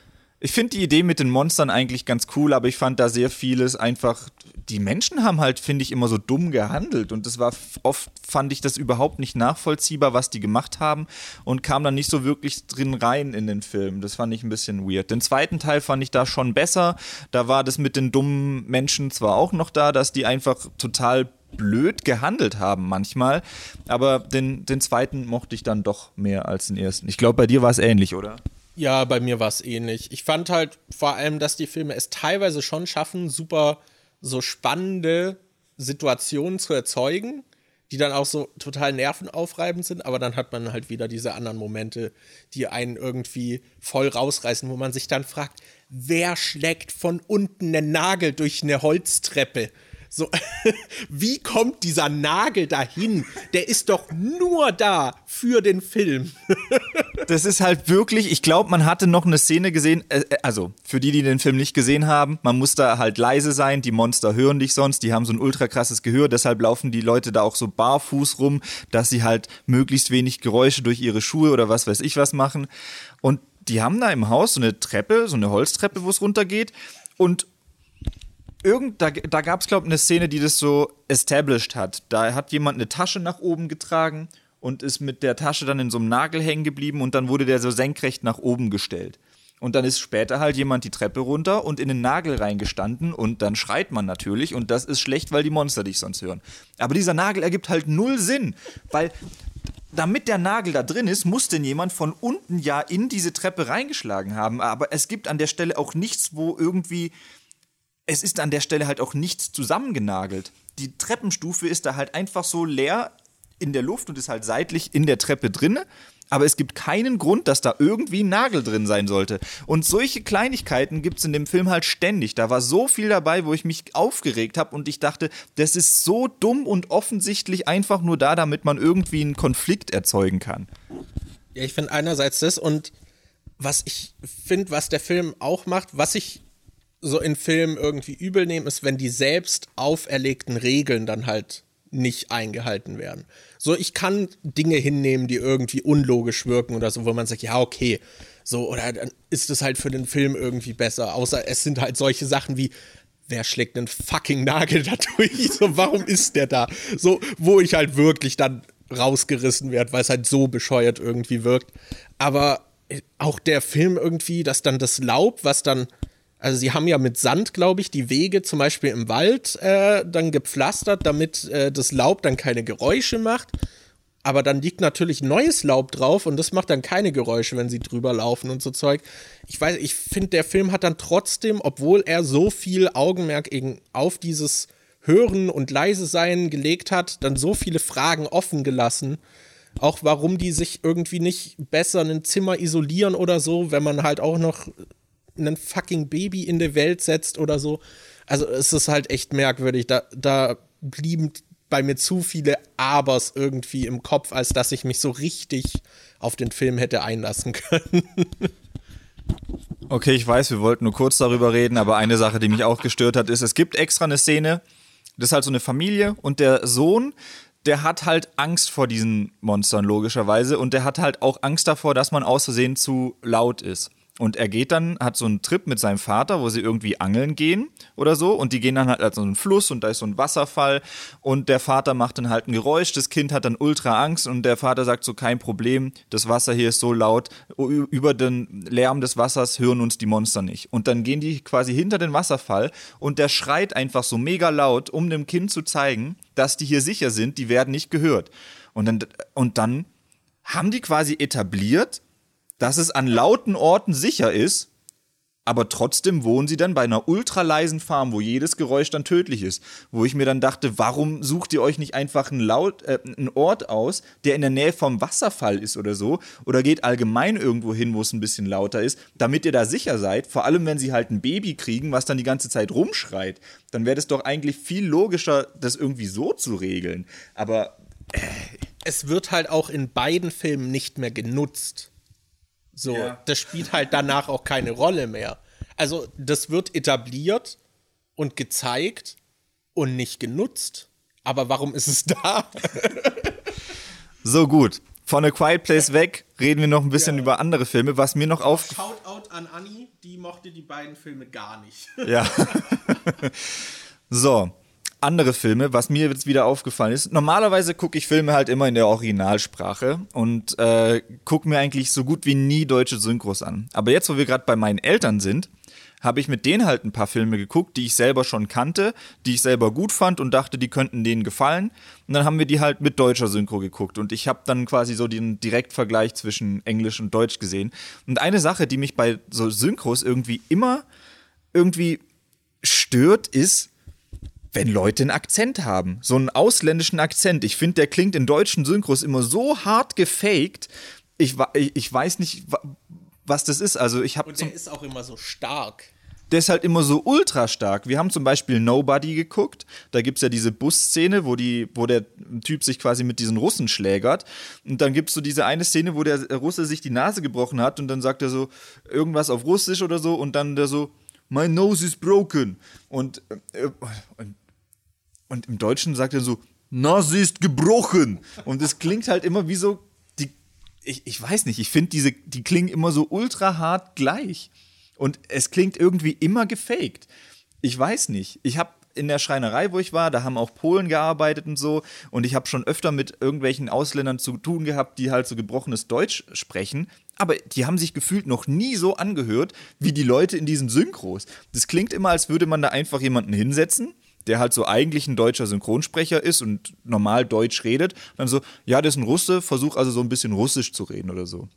ich finde die Idee mit den Monstern eigentlich ganz cool, aber ich fand da sehr vieles einfach. Die Menschen haben halt, finde ich, immer so dumm gehandelt und das war oft, fand ich das überhaupt nicht nachvollziehbar, was die gemacht haben und kam dann nicht so wirklich drin rein in den Film. Das fand ich ein bisschen weird. Den zweiten Teil fand ich da schon besser. Da war das mit den dummen Menschen zwar auch noch da, dass die einfach total blöd gehandelt haben manchmal, aber den, den zweiten mochte ich dann doch mehr als den ersten. Ich glaube, bei dir war es ähnlich, oder? Ja, bei mir war es ähnlich. Ich fand halt vor allem, dass die Filme es teilweise schon schaffen, super so spannende Situationen zu erzeugen, die dann auch so total nervenaufreibend sind, aber dann hat man halt wieder diese anderen Momente, die einen irgendwie voll rausreißen, wo man sich dann fragt, wer schlägt von unten einen Nagel durch eine Holztreppe? So, wie kommt dieser Nagel dahin? Der ist doch nur da für den Film. das ist halt wirklich, ich glaube, man hatte noch eine Szene gesehen, äh, äh, also für die, die den Film nicht gesehen haben, man muss da halt leise sein, die Monster hören dich sonst, die haben so ein ultra krasses Gehör, deshalb laufen die Leute da auch so barfuß rum, dass sie halt möglichst wenig Geräusche durch ihre Schuhe oder was weiß ich was machen. Und die haben da im Haus so eine Treppe, so eine Holztreppe, wo es runtergeht. Und irgend, da, da gab es, glaube ich, eine Szene, die das so established hat. Da hat jemand eine Tasche nach oben getragen und ist mit der Tasche dann in so einem Nagel hängen geblieben und dann wurde der so senkrecht nach oben gestellt. Und dann ist später halt jemand die Treppe runter und in den Nagel reingestanden und dann schreit man natürlich und das ist schlecht, weil die Monster dich sonst hören. Aber dieser Nagel ergibt halt null Sinn, weil damit der Nagel da drin ist, muss denn jemand von unten ja in diese Treppe reingeschlagen haben. Aber es gibt an der Stelle auch nichts, wo irgendwie es ist an der Stelle halt auch nichts zusammengenagelt. Die Treppenstufe ist da halt einfach so leer in der Luft und ist halt seitlich in der Treppe drinne. Aber es gibt keinen Grund, dass da irgendwie ein Nagel drin sein sollte. Und solche Kleinigkeiten gibt es in dem Film halt ständig. Da war so viel dabei, wo ich mich aufgeregt habe und ich dachte, das ist so dumm und offensichtlich einfach nur da, damit man irgendwie einen Konflikt erzeugen kann. Ja, ich finde einerseits das und was ich finde, was der Film auch macht, was ich so in Filmen irgendwie übel nehmen, ist, wenn die selbst auferlegten Regeln dann halt nicht eingehalten werden. So, ich kann Dinge hinnehmen, die irgendwie unlogisch wirken oder so, wo man sagt, ja, okay, so, oder dann ist es halt für den Film irgendwie besser. Außer es sind halt solche Sachen wie, wer schlägt einen fucking Nagel da durch? So, warum ist der da? So, wo ich halt wirklich dann rausgerissen werde, weil es halt so bescheuert irgendwie wirkt. Aber auch der Film irgendwie, dass dann das Laub, was dann also sie haben ja mit Sand, glaube ich, die Wege zum Beispiel im Wald äh, dann gepflastert, damit äh, das Laub dann keine Geräusche macht. Aber dann liegt natürlich neues Laub drauf und das macht dann keine Geräusche, wenn sie drüber laufen und so Zeug. Ich weiß, ich finde, der Film hat dann trotzdem, obwohl er so viel Augenmerk eben auf dieses Hören und Leise sein gelegt hat, dann so viele Fragen offen gelassen. Auch warum die sich irgendwie nicht besser in ein Zimmer isolieren oder so, wenn man halt auch noch ein fucking Baby in die Welt setzt oder so. Also es ist halt echt merkwürdig. Da, da blieben bei mir zu viele Abers irgendwie im Kopf, als dass ich mich so richtig auf den Film hätte einlassen können. Okay, ich weiß, wir wollten nur kurz darüber reden, aber eine Sache, die mich auch gestört hat, ist, es gibt extra eine Szene, das ist halt so eine Familie und der Sohn, der hat halt Angst vor diesen Monstern, logischerweise, und der hat halt auch Angst davor, dass man aus Versehen zu laut ist. Und er geht dann, hat so einen Trip mit seinem Vater, wo sie irgendwie angeln gehen oder so. Und die gehen dann halt an so einen Fluss und da ist so ein Wasserfall. Und der Vater macht dann halt ein Geräusch. Das Kind hat dann ultra Angst und der Vater sagt so, kein Problem, das Wasser hier ist so laut. Über den Lärm des Wassers hören uns die Monster nicht. Und dann gehen die quasi hinter den Wasserfall und der schreit einfach so mega laut, um dem Kind zu zeigen, dass die hier sicher sind, die werden nicht gehört. Und dann, und dann haben die quasi etabliert, dass es an lauten Orten sicher ist, aber trotzdem wohnen sie dann bei einer ultraleisen Farm, wo jedes Geräusch dann tödlich ist. Wo ich mir dann dachte, warum sucht ihr euch nicht einfach einen, Laut, äh, einen Ort aus, der in der Nähe vom Wasserfall ist oder so? Oder geht allgemein irgendwo hin, wo es ein bisschen lauter ist, damit ihr da sicher seid? Vor allem, wenn sie halt ein Baby kriegen, was dann die ganze Zeit rumschreit. Dann wäre es doch eigentlich viel logischer, das irgendwie so zu regeln. Aber. Äh. Es wird halt auch in beiden Filmen nicht mehr genutzt. So, ja. das spielt halt danach auch keine Rolle mehr. Also, das wird etabliert und gezeigt und nicht genutzt. Aber warum ist es da? so gut. Von A Quiet Place weg reden wir noch ein bisschen ja. über andere Filme. Was mir noch auf. Shoutout an Annie, die mochte die beiden Filme gar nicht. Ja. so andere Filme, was mir jetzt wieder aufgefallen ist. Normalerweise gucke ich Filme halt immer in der Originalsprache und äh, gucke mir eigentlich so gut wie nie deutsche Synchros an. Aber jetzt, wo wir gerade bei meinen Eltern sind, habe ich mit denen halt ein paar Filme geguckt, die ich selber schon kannte, die ich selber gut fand und dachte, die könnten denen gefallen. Und dann haben wir die halt mit deutscher Synchro geguckt. Und ich habe dann quasi so den Direktvergleich zwischen Englisch und Deutsch gesehen. Und eine Sache, die mich bei so Synchros irgendwie immer irgendwie stört, ist, wenn Leute einen Akzent haben, so einen ausländischen Akzent. Ich finde, der klingt in deutschen Synchros immer so hart gefaked. Ich, ich weiß nicht, was das ist. Also ich habe Und der ist auch immer so stark. Der ist halt immer so ultra stark. Wir haben zum Beispiel Nobody geguckt. Da gibt es ja diese Busszene, wo, die, wo der Typ sich quasi mit diesen Russen schlägert. Und dann gibt es so diese eine Szene, wo der Russe sich die Nase gebrochen hat und dann sagt er so irgendwas auf Russisch oder so und dann der so, My nose is broken. Und, äh, und und im Deutschen sagt er so, Nase ist gebrochen. Und es klingt halt immer wie so, die, ich, ich weiß nicht, ich finde diese, die klingen immer so ultra hart gleich. Und es klingt irgendwie immer gefaked. Ich weiß nicht. Ich habe in der Schreinerei, wo ich war, da haben auch Polen gearbeitet und so. Und ich habe schon öfter mit irgendwelchen Ausländern zu tun gehabt, die halt so gebrochenes Deutsch sprechen. Aber die haben sich gefühlt noch nie so angehört wie die Leute in diesen Synchros. Das klingt immer, als würde man da einfach jemanden hinsetzen der halt so eigentlich ein deutscher Synchronsprecher ist und normal Deutsch redet. Dann so, ja, der ist ein Russe, versuch also so ein bisschen Russisch zu reden oder so.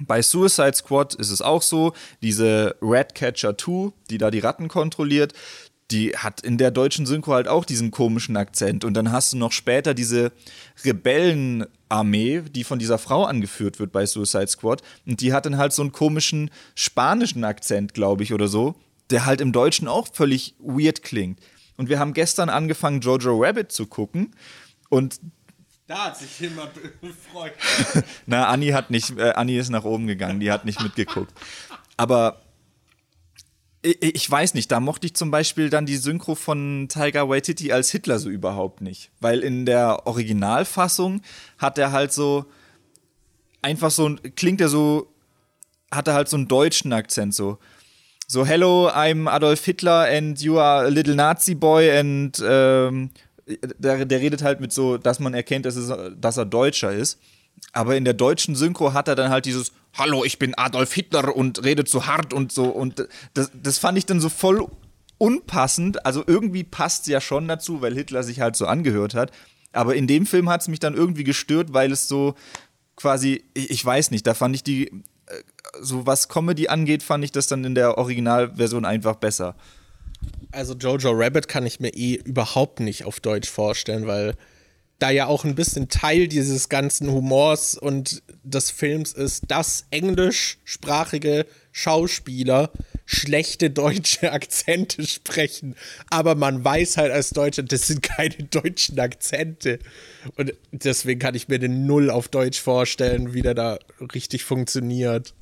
Bei Suicide Squad ist es auch so, diese Ratcatcher 2, die da die Ratten kontrolliert, die hat in der deutschen Synchro halt auch diesen komischen Akzent. Und dann hast du noch später diese Rebellenarmee, die von dieser Frau angeführt wird bei Suicide Squad. Und die hat dann halt so einen komischen spanischen Akzent, glaube ich, oder so, der halt im Deutschen auch völlig weird klingt. Und wir haben gestern angefangen, Jojo Rabbit zu gucken. Und da hat sich jemand gefreut. Na, Annie hat nicht, äh, Annie ist nach oben gegangen, die hat nicht mitgeguckt. Aber ich, ich, weiß nicht, da mochte ich zum Beispiel dann die Synchro von Tiger Waititi als Hitler so überhaupt nicht. Weil in der Originalfassung hat er halt so einfach so, klingt er so, hat er halt so einen deutschen Akzent so so, hello, I'm Adolf Hitler and you are a little Nazi boy and ähm, der, der redet halt mit so, dass man erkennt, dass, es, dass er Deutscher ist. Aber in der deutschen Synchro hat er dann halt dieses Hallo, ich bin Adolf Hitler und redet so hart und so. Und das, das fand ich dann so voll unpassend. Also irgendwie passt es ja schon dazu, weil Hitler sich halt so angehört hat. Aber in dem Film hat es mich dann irgendwie gestört, weil es so quasi, ich, ich weiß nicht, da fand ich die so was Comedy angeht, fand ich das dann in der Originalversion einfach besser. Also Jojo Rabbit kann ich mir eh überhaupt nicht auf Deutsch vorstellen, weil da ja auch ein bisschen Teil dieses ganzen Humors und des Films ist, dass englischsprachige Schauspieler schlechte deutsche Akzente sprechen. Aber man weiß halt als Deutscher, das sind keine deutschen Akzente. Und deswegen kann ich mir den Null auf Deutsch vorstellen, wie der da richtig funktioniert.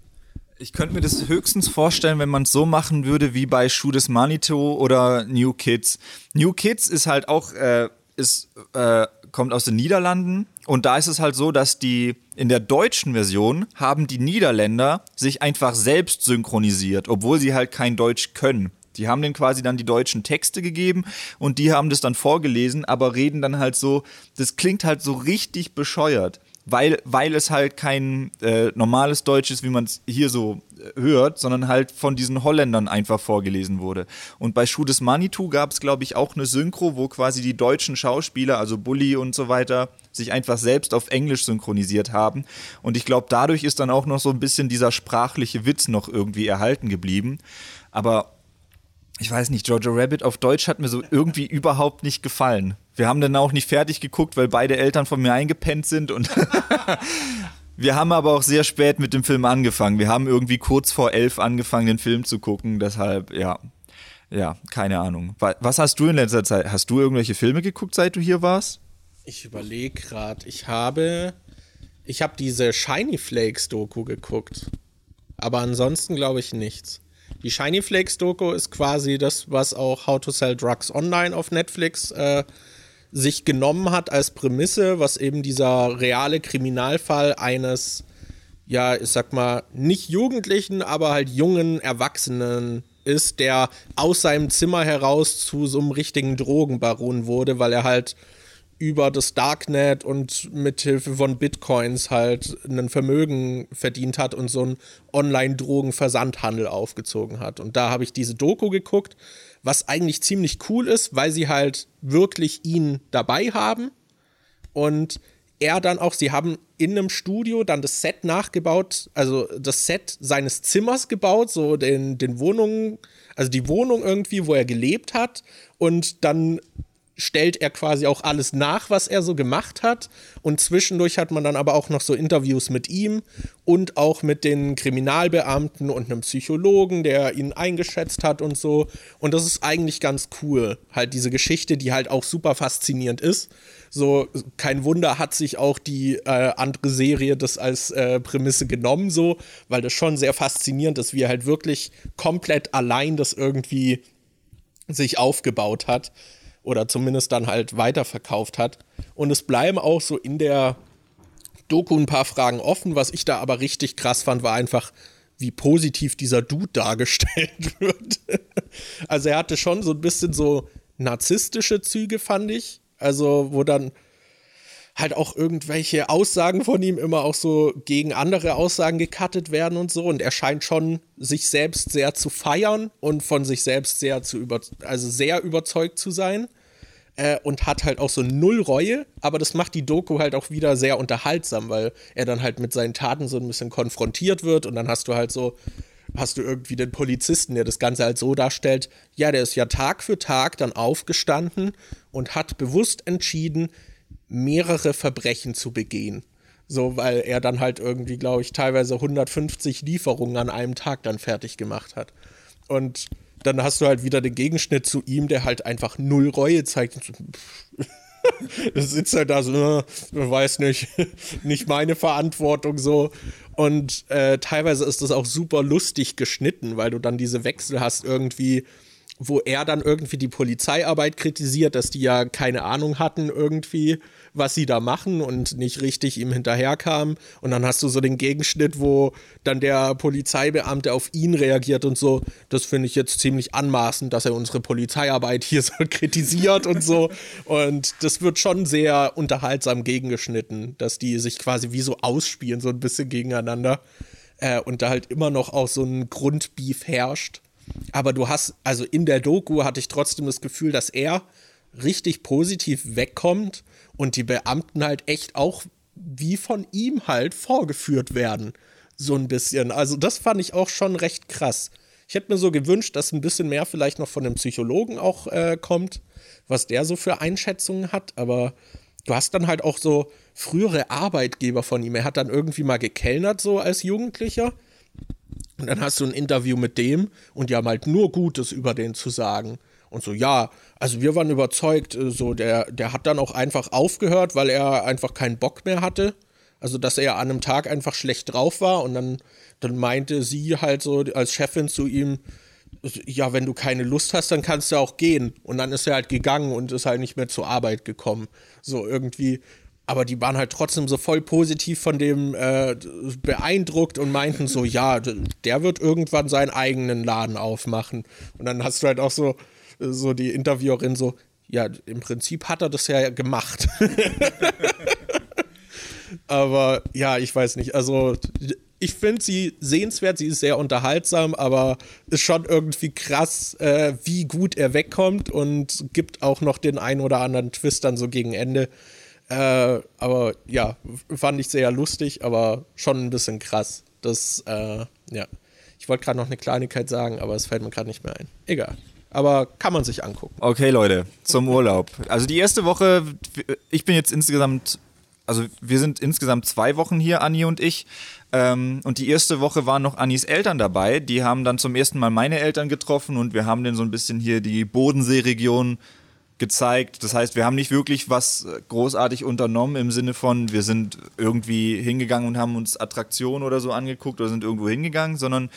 Ich könnte mir das höchstens vorstellen, wenn man es so machen würde wie bei Schuh des Manito oder New Kids. New Kids ist halt auch äh, ist, äh, kommt aus den Niederlanden und da ist es halt so, dass die in der deutschen Version haben die Niederländer sich einfach selbst synchronisiert, obwohl sie halt kein Deutsch können. Die haben denen quasi dann die deutschen Texte gegeben und die haben das dann vorgelesen, aber reden dann halt so, das klingt halt so richtig bescheuert weil, weil es halt kein äh, normales Deutsch ist, wie man es hier so äh, hört, sondern halt von diesen Holländern einfach vorgelesen wurde. Und bei Schuh des Manitou gab es, glaube ich, auch eine Synchro, wo quasi die deutschen Schauspieler, also Bully und so weiter, sich einfach selbst auf Englisch synchronisiert haben. Und ich glaube, dadurch ist dann auch noch so ein bisschen dieser sprachliche Witz noch irgendwie erhalten geblieben. Aber ich weiß nicht, Jojo Rabbit auf Deutsch hat mir so irgendwie überhaupt nicht gefallen. Wir haben dann auch nicht fertig geguckt, weil beide Eltern von mir eingepennt sind und wir haben aber auch sehr spät mit dem Film angefangen. Wir haben irgendwie kurz vor elf angefangen, den Film zu gucken. Deshalb, ja, ja, keine Ahnung. Was hast du in letzter Zeit? Hast du irgendwelche Filme geguckt, seit du hier warst? Ich überlege gerade. Ich habe, ich habe diese Shiny Flakes Doku geguckt. Aber ansonsten glaube ich nichts. Die Shiny Flakes Doku ist quasi das, was auch How to Sell Drugs Online auf Netflix äh, sich genommen hat als Prämisse, was eben dieser reale Kriminalfall eines, ja, ich sag mal, nicht Jugendlichen, aber halt jungen Erwachsenen ist, der aus seinem Zimmer heraus zu so einem richtigen Drogenbaron wurde, weil er halt über das Darknet und mithilfe von Bitcoins halt ein Vermögen verdient hat und so einen Online-Drogen-Versandhandel aufgezogen hat. Und da habe ich diese Doku geguckt, was eigentlich ziemlich cool ist, weil sie halt wirklich ihn dabei haben und er dann auch, sie haben in einem Studio dann das Set nachgebaut, also das Set seines Zimmers gebaut, so den, den Wohnungen, also die Wohnung irgendwie, wo er gelebt hat und dann stellt er quasi auch alles nach, was er so gemacht hat. Und zwischendurch hat man dann aber auch noch so Interviews mit ihm und auch mit den Kriminalbeamten und einem Psychologen, der ihn eingeschätzt hat und so. Und das ist eigentlich ganz cool. Halt diese Geschichte, die halt auch super faszinierend ist. So, kein Wunder hat sich auch die äh, andere Serie das als äh, Prämisse genommen, so, weil das schon sehr faszinierend ist, wie er halt wirklich komplett allein das irgendwie sich aufgebaut hat oder zumindest dann halt weiterverkauft hat. Und es bleiben auch so in der Doku ein paar Fragen offen. Was ich da aber richtig krass fand, war einfach, wie positiv dieser Dude dargestellt wird. also er hatte schon so ein bisschen so narzisstische Züge, fand ich. Also, wo dann halt auch irgendwelche Aussagen von ihm immer auch so gegen andere Aussagen gecuttet werden und so. Und er scheint schon sich selbst sehr zu feiern und von sich selbst sehr zu über, also sehr überzeugt zu sein äh, und hat halt auch so null Reue, aber das macht die Doku halt auch wieder sehr unterhaltsam, weil er dann halt mit seinen Taten so ein bisschen konfrontiert wird und dann hast du halt so, hast du irgendwie den Polizisten, der das Ganze halt so darstellt, ja, der ist ja Tag für Tag dann aufgestanden und hat bewusst entschieden, mehrere Verbrechen zu begehen. So, weil er dann halt irgendwie, glaube ich, teilweise 150 Lieferungen an einem Tag dann fertig gemacht hat. Und dann hast du halt wieder den Gegenschnitt zu ihm, der halt einfach null Reue zeigt. das sitzt halt da so, äh, weiß nicht, nicht meine Verantwortung so. Und äh, teilweise ist das auch super lustig geschnitten, weil du dann diese Wechsel hast irgendwie, wo er dann irgendwie die Polizeiarbeit kritisiert, dass die ja keine Ahnung hatten irgendwie was sie da machen und nicht richtig ihm hinterherkamen. Und dann hast du so den Gegenschnitt, wo dann der Polizeibeamte auf ihn reagiert und so, das finde ich jetzt ziemlich anmaßend, dass er unsere Polizeiarbeit hier so kritisiert und so. Und das wird schon sehr unterhaltsam gegengeschnitten, dass die sich quasi wie so ausspielen, so ein bisschen gegeneinander. Äh, und da halt immer noch auch so ein Grundbeef herrscht. Aber du hast, also in der Doku hatte ich trotzdem das Gefühl, dass er richtig positiv wegkommt und die Beamten halt echt auch wie von ihm halt vorgeführt werden. So ein bisschen. Also, das fand ich auch schon recht krass. Ich hätte mir so gewünscht, dass ein bisschen mehr vielleicht noch von dem Psychologen auch äh, kommt, was der so für Einschätzungen hat. Aber du hast dann halt auch so frühere Arbeitgeber von ihm. Er hat dann irgendwie mal gekellnert, so als Jugendlicher. Und dann hast du ein Interview mit dem und die haben halt nur Gutes über den zu sagen. Und so, ja, also wir waren überzeugt, äh, so der, der hat dann auch einfach aufgehört, weil er einfach keinen Bock mehr hatte. Also, dass er an einem Tag einfach schlecht drauf war und dann, dann meinte sie halt so als Chefin zu ihm, ja, wenn du keine Lust hast, dann kannst du auch gehen. Und dann ist er halt gegangen und ist halt nicht mehr zur Arbeit gekommen. So irgendwie. Aber die waren halt trotzdem so voll positiv von dem äh, beeindruckt und meinten so, ja, der wird irgendwann seinen eigenen Laden aufmachen. Und dann hast du halt auch so, so die Interviewerin so, ja, im Prinzip hat er das ja gemacht. aber ja, ich weiß nicht. Also ich finde sie sehenswert, sie ist sehr unterhaltsam, aber ist schon irgendwie krass, äh, wie gut er wegkommt und gibt auch noch den ein oder anderen Twist dann so gegen Ende. Äh, aber ja, fand ich sehr lustig, aber schon ein bisschen krass. Das, äh, ja. Ich wollte gerade noch eine Kleinigkeit sagen, aber es fällt mir gerade nicht mehr ein. Egal. Aber kann man sich angucken. Okay, Leute, zum Urlaub. Also die erste Woche, ich bin jetzt insgesamt, also wir sind insgesamt zwei Wochen hier, Anni und ich. Ähm, und die erste Woche waren noch Annis Eltern dabei. Die haben dann zum ersten Mal meine Eltern getroffen und wir haben denen so ein bisschen hier die Bodenseeregion gezeigt. Das heißt, wir haben nicht wirklich was großartig unternommen im Sinne von, wir sind irgendwie hingegangen und haben uns Attraktionen oder so angeguckt oder sind irgendwo hingegangen, sondern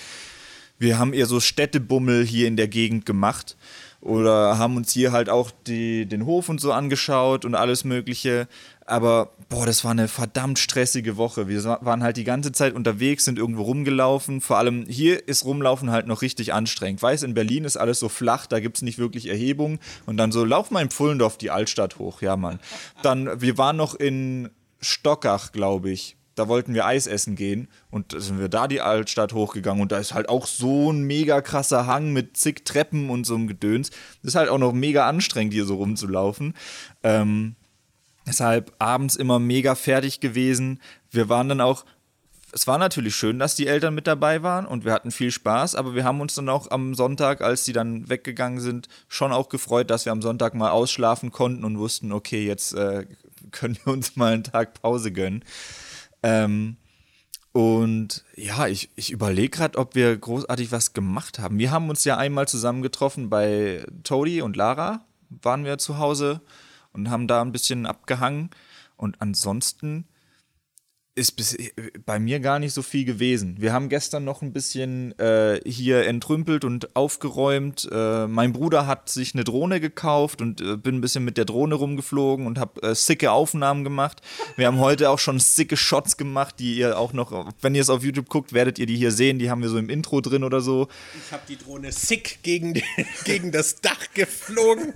wir haben eher so Städtebummel hier in der Gegend gemacht oder haben uns hier halt auch die, den Hof und so angeschaut und alles Mögliche. Aber boah, das war eine verdammt stressige Woche. Wir waren halt die ganze Zeit unterwegs, sind irgendwo rumgelaufen. Vor allem hier ist Rumlaufen halt noch richtig anstrengend. Weiß, in Berlin ist alles so flach, da gibt es nicht wirklich Erhebungen. Und dann so, lauf mal in Pfullendorf die Altstadt hoch. Ja, Mann. Dann, wir waren noch in Stockach, glaube ich da wollten wir Eis essen gehen und sind wir da die Altstadt hochgegangen und da ist halt auch so ein mega krasser Hang mit zig Treppen und so einem Gedöns. Das ist halt auch noch mega anstrengend, hier so rumzulaufen. Ähm, deshalb abends immer mega fertig gewesen. Wir waren dann auch es war natürlich schön, dass die Eltern mit dabei waren und wir hatten viel Spaß, aber wir haben uns dann auch am Sonntag, als die dann weggegangen sind, schon auch gefreut, dass wir am Sonntag mal ausschlafen konnten und wussten, okay, jetzt äh, können wir uns mal einen Tag Pause gönnen. Ähm, und ja, ich, ich überlege gerade, ob wir großartig was gemacht haben. Wir haben uns ja einmal zusammen getroffen bei Todi und Lara, waren wir zu Hause und haben da ein bisschen abgehangen. Und ansonsten ist bis, bei mir gar nicht so viel gewesen. Wir haben gestern noch ein bisschen äh, hier entrümpelt und aufgeräumt. Äh, mein Bruder hat sich eine Drohne gekauft und äh, bin ein bisschen mit der Drohne rumgeflogen und habe äh, sicke Aufnahmen gemacht. Wir haben heute auch schon sicke Shots gemacht, die ihr auch noch, wenn ihr es auf YouTube guckt, werdet ihr die hier sehen. Die haben wir so im Intro drin oder so. Ich habe die Drohne sick gegen, die, gegen das Dach geflogen.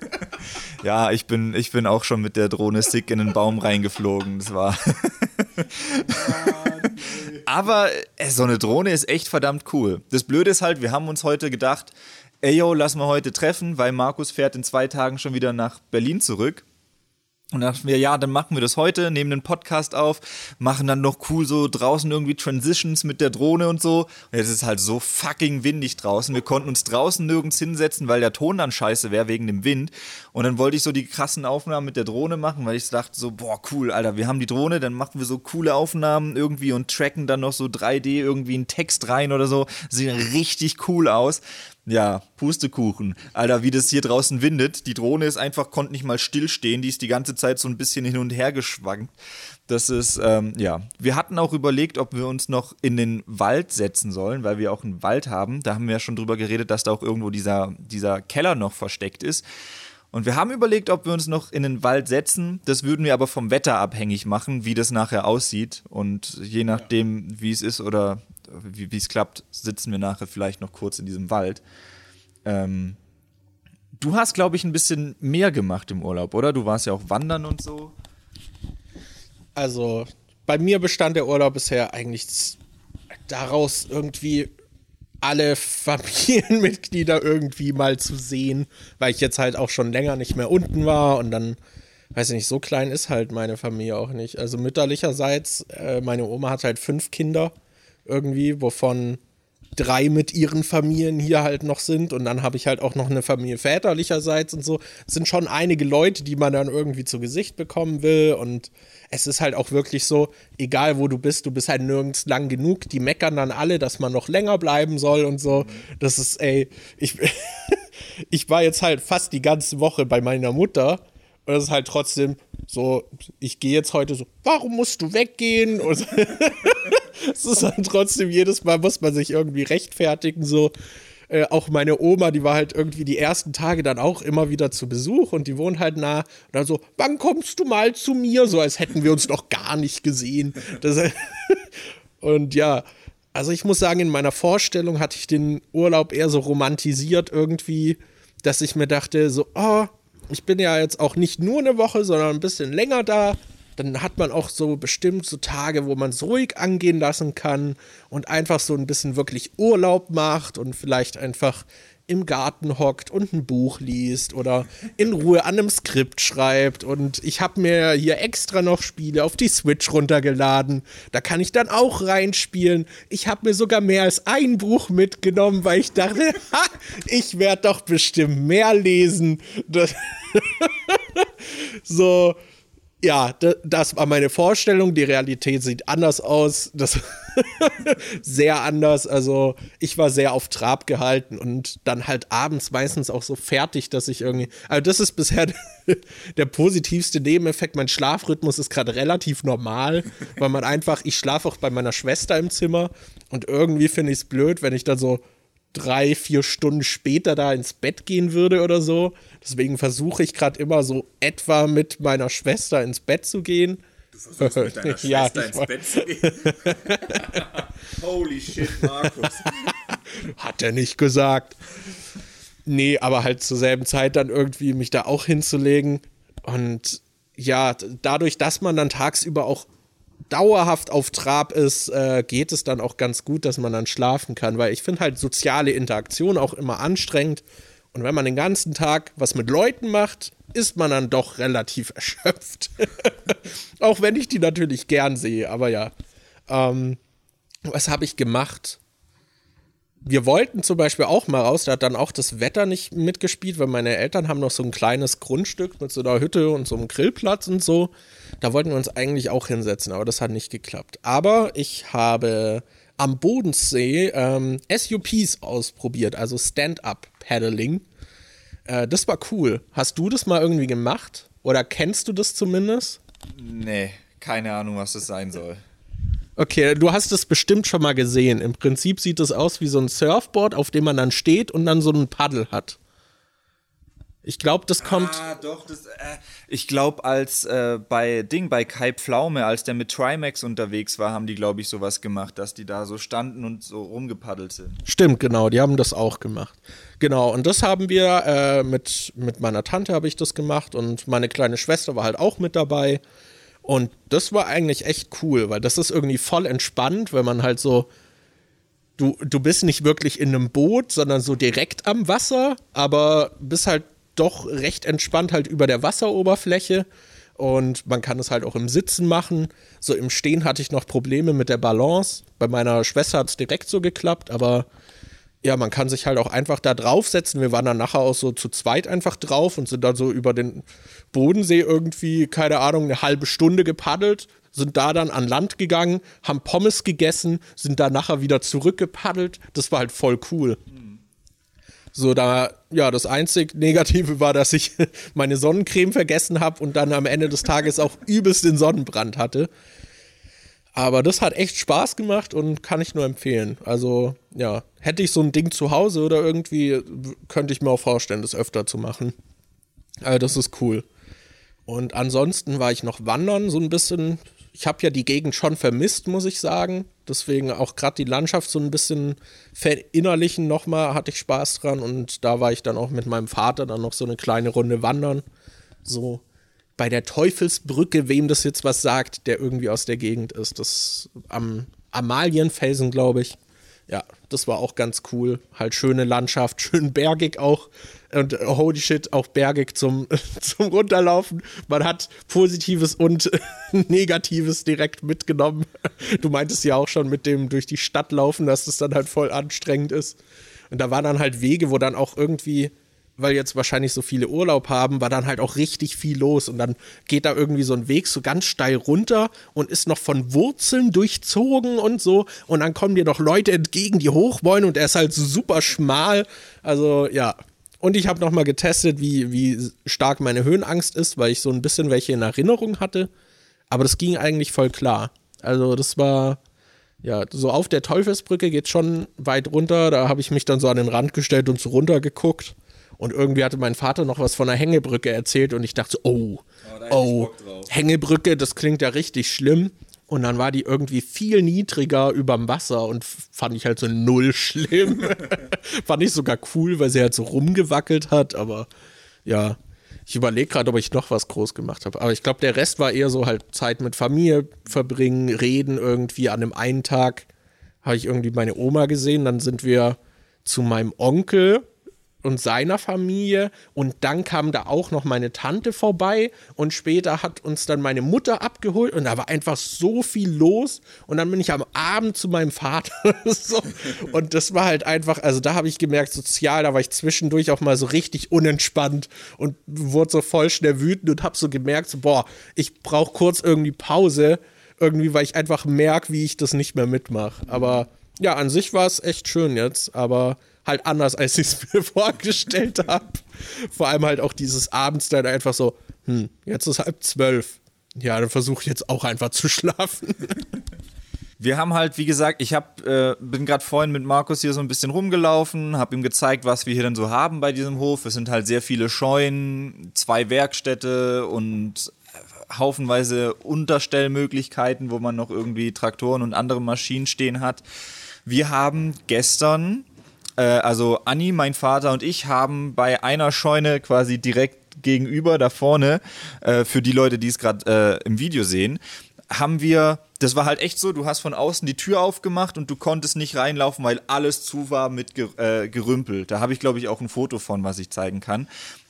ja, ich bin, ich bin auch schon mit der Drohne sick in den Baum reingeflogen. Das war. Aber äh, so eine Drohne ist echt verdammt cool. Das Blöde ist halt, wir haben uns heute gedacht, ey yo, lass mal heute treffen, weil Markus fährt in zwei Tagen schon wieder nach Berlin zurück. Und dachten wir, ja, dann machen wir das heute, nehmen den Podcast auf, machen dann noch cool so draußen irgendwie Transitions mit der Drohne und so. Und jetzt ist halt so fucking windig draußen. Wir konnten uns draußen nirgends hinsetzen, weil der Ton dann scheiße wäre wegen dem Wind. Und dann wollte ich so die krassen Aufnahmen mit der Drohne machen, weil ich dachte so, boah, cool, Alter, wir haben die Drohne, dann machen wir so coole Aufnahmen irgendwie und tracken dann noch so 3D irgendwie einen Text rein oder so. Sieht richtig cool aus. Ja, Pustekuchen. Alter, wie das hier draußen windet. Die Drohne ist einfach, konnte nicht mal stillstehen. Die ist die ganze Zeit so ein bisschen hin und her geschwankt. Das ist, ähm, ja. Wir hatten auch überlegt, ob wir uns noch in den Wald setzen sollen, weil wir auch einen Wald haben. Da haben wir ja schon drüber geredet, dass da auch irgendwo dieser, dieser Keller noch versteckt ist. Und wir haben überlegt, ob wir uns noch in den Wald setzen. Das würden wir aber vom Wetter abhängig machen, wie das nachher aussieht. Und je nachdem, wie es ist oder wie es klappt, sitzen wir nachher vielleicht noch kurz in diesem Wald. Ähm, du hast, glaube ich, ein bisschen mehr gemacht im Urlaub, oder? Du warst ja auch wandern und so. Also, bei mir bestand der Urlaub bisher eigentlich daraus, irgendwie alle Familienmitglieder irgendwie mal zu sehen, weil ich jetzt halt auch schon länger nicht mehr unten war und dann, weiß ich nicht, so klein ist halt meine Familie auch nicht. Also mütterlicherseits, äh, meine Oma hat halt fünf Kinder irgendwie, wovon drei mit ihren Familien hier halt noch sind und dann habe ich halt auch noch eine Familie väterlicherseits und so. Es sind schon einige Leute, die man dann irgendwie zu Gesicht bekommen will und es ist halt auch wirklich so, egal wo du bist, du bist halt nirgends lang genug. Die meckern dann alle, dass man noch länger bleiben soll und so. Das ist, ey, ich, ich war jetzt halt fast die ganze Woche bei meiner Mutter und das ist halt trotzdem so, ich gehe jetzt heute so, warum musst du weggehen? Und es ist halt trotzdem jedes Mal muss man sich irgendwie rechtfertigen so. äh, auch meine Oma, die war halt irgendwie die ersten Tage dann auch immer wieder zu Besuch und die wohnt halt nah. Und dann so, wann kommst du mal zu mir? So als hätten wir uns noch gar nicht gesehen. Das, und ja, also ich muss sagen, in meiner Vorstellung hatte ich den Urlaub eher so romantisiert irgendwie, dass ich mir dachte, so, oh, ich bin ja jetzt auch nicht nur eine Woche, sondern ein bisschen länger da dann hat man auch so bestimmt so Tage, wo man es ruhig angehen lassen kann und einfach so ein bisschen wirklich Urlaub macht und vielleicht einfach im Garten hockt und ein Buch liest oder in Ruhe an einem Skript schreibt. Und ich habe mir hier extra noch Spiele auf die Switch runtergeladen. Da kann ich dann auch reinspielen. Ich habe mir sogar mehr als ein Buch mitgenommen, weil ich dachte, ha, ich werde doch bestimmt mehr lesen. so, ja, das war meine Vorstellung. Die Realität sieht anders aus. Das sehr anders. Also ich war sehr auf Trab gehalten und dann halt abends meistens auch so fertig, dass ich irgendwie. Also das ist bisher der positivste Nebeneffekt. Mein Schlafrhythmus ist gerade relativ normal, weil man einfach, ich schlafe auch bei meiner Schwester im Zimmer und irgendwie finde ich es blöd, wenn ich dann so drei, vier Stunden später da ins Bett gehen würde oder so. Deswegen versuche ich gerade immer so etwa mit meiner Schwester ins Bett zu gehen. Du versuchst mit deiner Schwester ja, ins Bett zu gehen? Holy shit, Markus. Hat er nicht gesagt. Nee, aber halt zur selben Zeit dann irgendwie mich da auch hinzulegen. Und ja, dadurch, dass man dann tagsüber auch dauerhaft auf Trab ist, äh, geht es dann auch ganz gut, dass man dann schlafen kann, weil ich finde halt soziale Interaktion auch immer anstrengend. Und wenn man den ganzen Tag was mit Leuten macht, ist man dann doch relativ erschöpft. auch wenn ich die natürlich gern sehe, aber ja. Ähm, was habe ich gemacht? Wir wollten zum Beispiel auch mal raus, da hat dann auch das Wetter nicht mitgespielt, weil meine Eltern haben noch so ein kleines Grundstück mit so einer Hütte und so einem Grillplatz und so. Da wollten wir uns eigentlich auch hinsetzen, aber das hat nicht geklappt. Aber ich habe am Bodensee ähm, SUPs ausprobiert, also Stand-Up-Paddling. Äh, das war cool. Hast du das mal irgendwie gemacht? Oder kennst du das zumindest? Nee, keine Ahnung, was das sein soll. Okay, du hast es bestimmt schon mal gesehen. Im Prinzip sieht es aus wie so ein Surfboard, auf dem man dann steht und dann so ein Paddel hat. Ich glaube, das kommt. Ah, doch, das, äh, ich glaube, als äh, bei Ding, bei Kai Pflaume, als der mit Trimax unterwegs war, haben die, glaube ich, sowas gemacht, dass die da so standen und so rumgepaddelt sind. Stimmt, genau, die haben das auch gemacht. Genau, und das haben wir äh, mit, mit meiner Tante habe ich das gemacht und meine kleine Schwester war halt auch mit dabei. Und das war eigentlich echt cool, weil das ist irgendwie voll entspannt, wenn man halt so, du, du bist nicht wirklich in einem Boot, sondern so direkt am Wasser, aber bist halt doch recht entspannt halt über der Wasseroberfläche. Und man kann es halt auch im Sitzen machen. So im Stehen hatte ich noch Probleme mit der Balance. Bei meiner Schwester hat es direkt so geklappt, aber ja, man kann sich halt auch einfach da draufsetzen. Wir waren dann nachher auch so zu zweit einfach drauf und sind dann so über den Bodensee irgendwie, keine Ahnung, eine halbe Stunde gepaddelt, sind da dann an Land gegangen, haben Pommes gegessen, sind da nachher wieder zurückgepaddelt. Das war halt voll cool. So, da, ja, das einzig Negative war, dass ich meine Sonnencreme vergessen habe und dann am Ende des Tages auch übelst den Sonnenbrand hatte. Aber das hat echt Spaß gemacht und kann ich nur empfehlen. Also, ja, hätte ich so ein Ding zu Hause oder irgendwie, könnte ich mir auch vorstellen, das öfter zu machen. Also, das ist cool. Und ansonsten war ich noch wandern, so ein bisschen. Ich habe ja die Gegend schon vermisst, muss ich sagen. Deswegen auch gerade die Landschaft so ein bisschen verinnerlichen nochmal, hatte ich Spaß dran. Und da war ich dann auch mit meinem Vater dann noch so eine kleine Runde wandern. So bei der Teufelsbrücke, wem das jetzt was sagt, der irgendwie aus der Gegend ist. Das am Amalienfelsen, glaube ich. Ja, das war auch ganz cool. Halt schöne Landschaft, schön bergig auch. Und äh, holy shit, auch bergig zum, zum Runterlaufen. Man hat Positives und Negatives direkt mitgenommen. Du meintest ja auch schon mit dem durch die Stadt laufen, dass das dann halt voll anstrengend ist. Und da waren dann halt Wege, wo dann auch irgendwie weil jetzt wahrscheinlich so viele Urlaub haben, war dann halt auch richtig viel los und dann geht da irgendwie so ein Weg so ganz steil runter und ist noch von Wurzeln durchzogen und so und dann kommen dir noch Leute entgegen, die hoch wollen und er ist halt super schmal. Also ja. Und ich habe noch mal getestet, wie, wie stark meine Höhenangst ist, weil ich so ein bisschen welche in Erinnerung hatte. Aber das ging eigentlich voll klar. Also das war, Ja, so auf der Teufelsbrücke geht schon weit runter. Da habe ich mich dann so an den Rand gestellt und so runter geguckt. Und irgendwie hatte mein Vater noch was von einer Hängebrücke erzählt und ich dachte so, oh, oh, Hängebrücke, das klingt ja richtig schlimm. Und dann war die irgendwie viel niedriger überm Wasser und fand ich halt so null schlimm. fand ich sogar cool, weil sie halt so rumgewackelt hat, aber ja, ich überlege gerade, ob ich noch was groß gemacht habe. Aber ich glaube, der Rest war eher so halt Zeit mit Familie verbringen, reden irgendwie. An dem einen Tag habe ich irgendwie meine Oma gesehen. Dann sind wir zu meinem Onkel und seiner Familie. Und dann kam da auch noch meine Tante vorbei. Und später hat uns dann meine Mutter abgeholt. Und da war einfach so viel los. Und dann bin ich am Abend zu meinem Vater so. und das war halt einfach, also da habe ich gemerkt, sozial, da war ich zwischendurch auch mal so richtig unentspannt und wurde so voll schnell wütend und habe so gemerkt, so, boah, ich brauche kurz irgendwie Pause, irgendwie, weil ich einfach merke, wie ich das nicht mehr mitmache. Aber ja, an sich war es echt schön jetzt, aber halt anders, als ich es mir vorgestellt habe. Vor allem halt auch dieses Abends dann einfach so, hm, jetzt ist halb zwölf. Ja, dann versuche ich jetzt auch einfach zu schlafen. Wir haben halt, wie gesagt, ich hab, äh, bin gerade vorhin mit Markus hier so ein bisschen rumgelaufen, habe ihm gezeigt, was wir hier dann so haben bei diesem Hof. Es sind halt sehr viele Scheunen, zwei Werkstätte und äh, haufenweise Unterstellmöglichkeiten, wo man noch irgendwie Traktoren und andere Maschinen stehen hat. Wir haben gestern äh, also Anni, mein Vater und ich haben bei einer Scheune quasi direkt gegenüber da vorne, äh, für die Leute, die es gerade äh, im Video sehen, haben wir, das war halt echt so, du hast von außen die Tür aufgemacht und du konntest nicht reinlaufen, weil alles zu war mit äh, Gerümpel. Da habe ich, glaube ich, auch ein Foto von, was ich zeigen kann.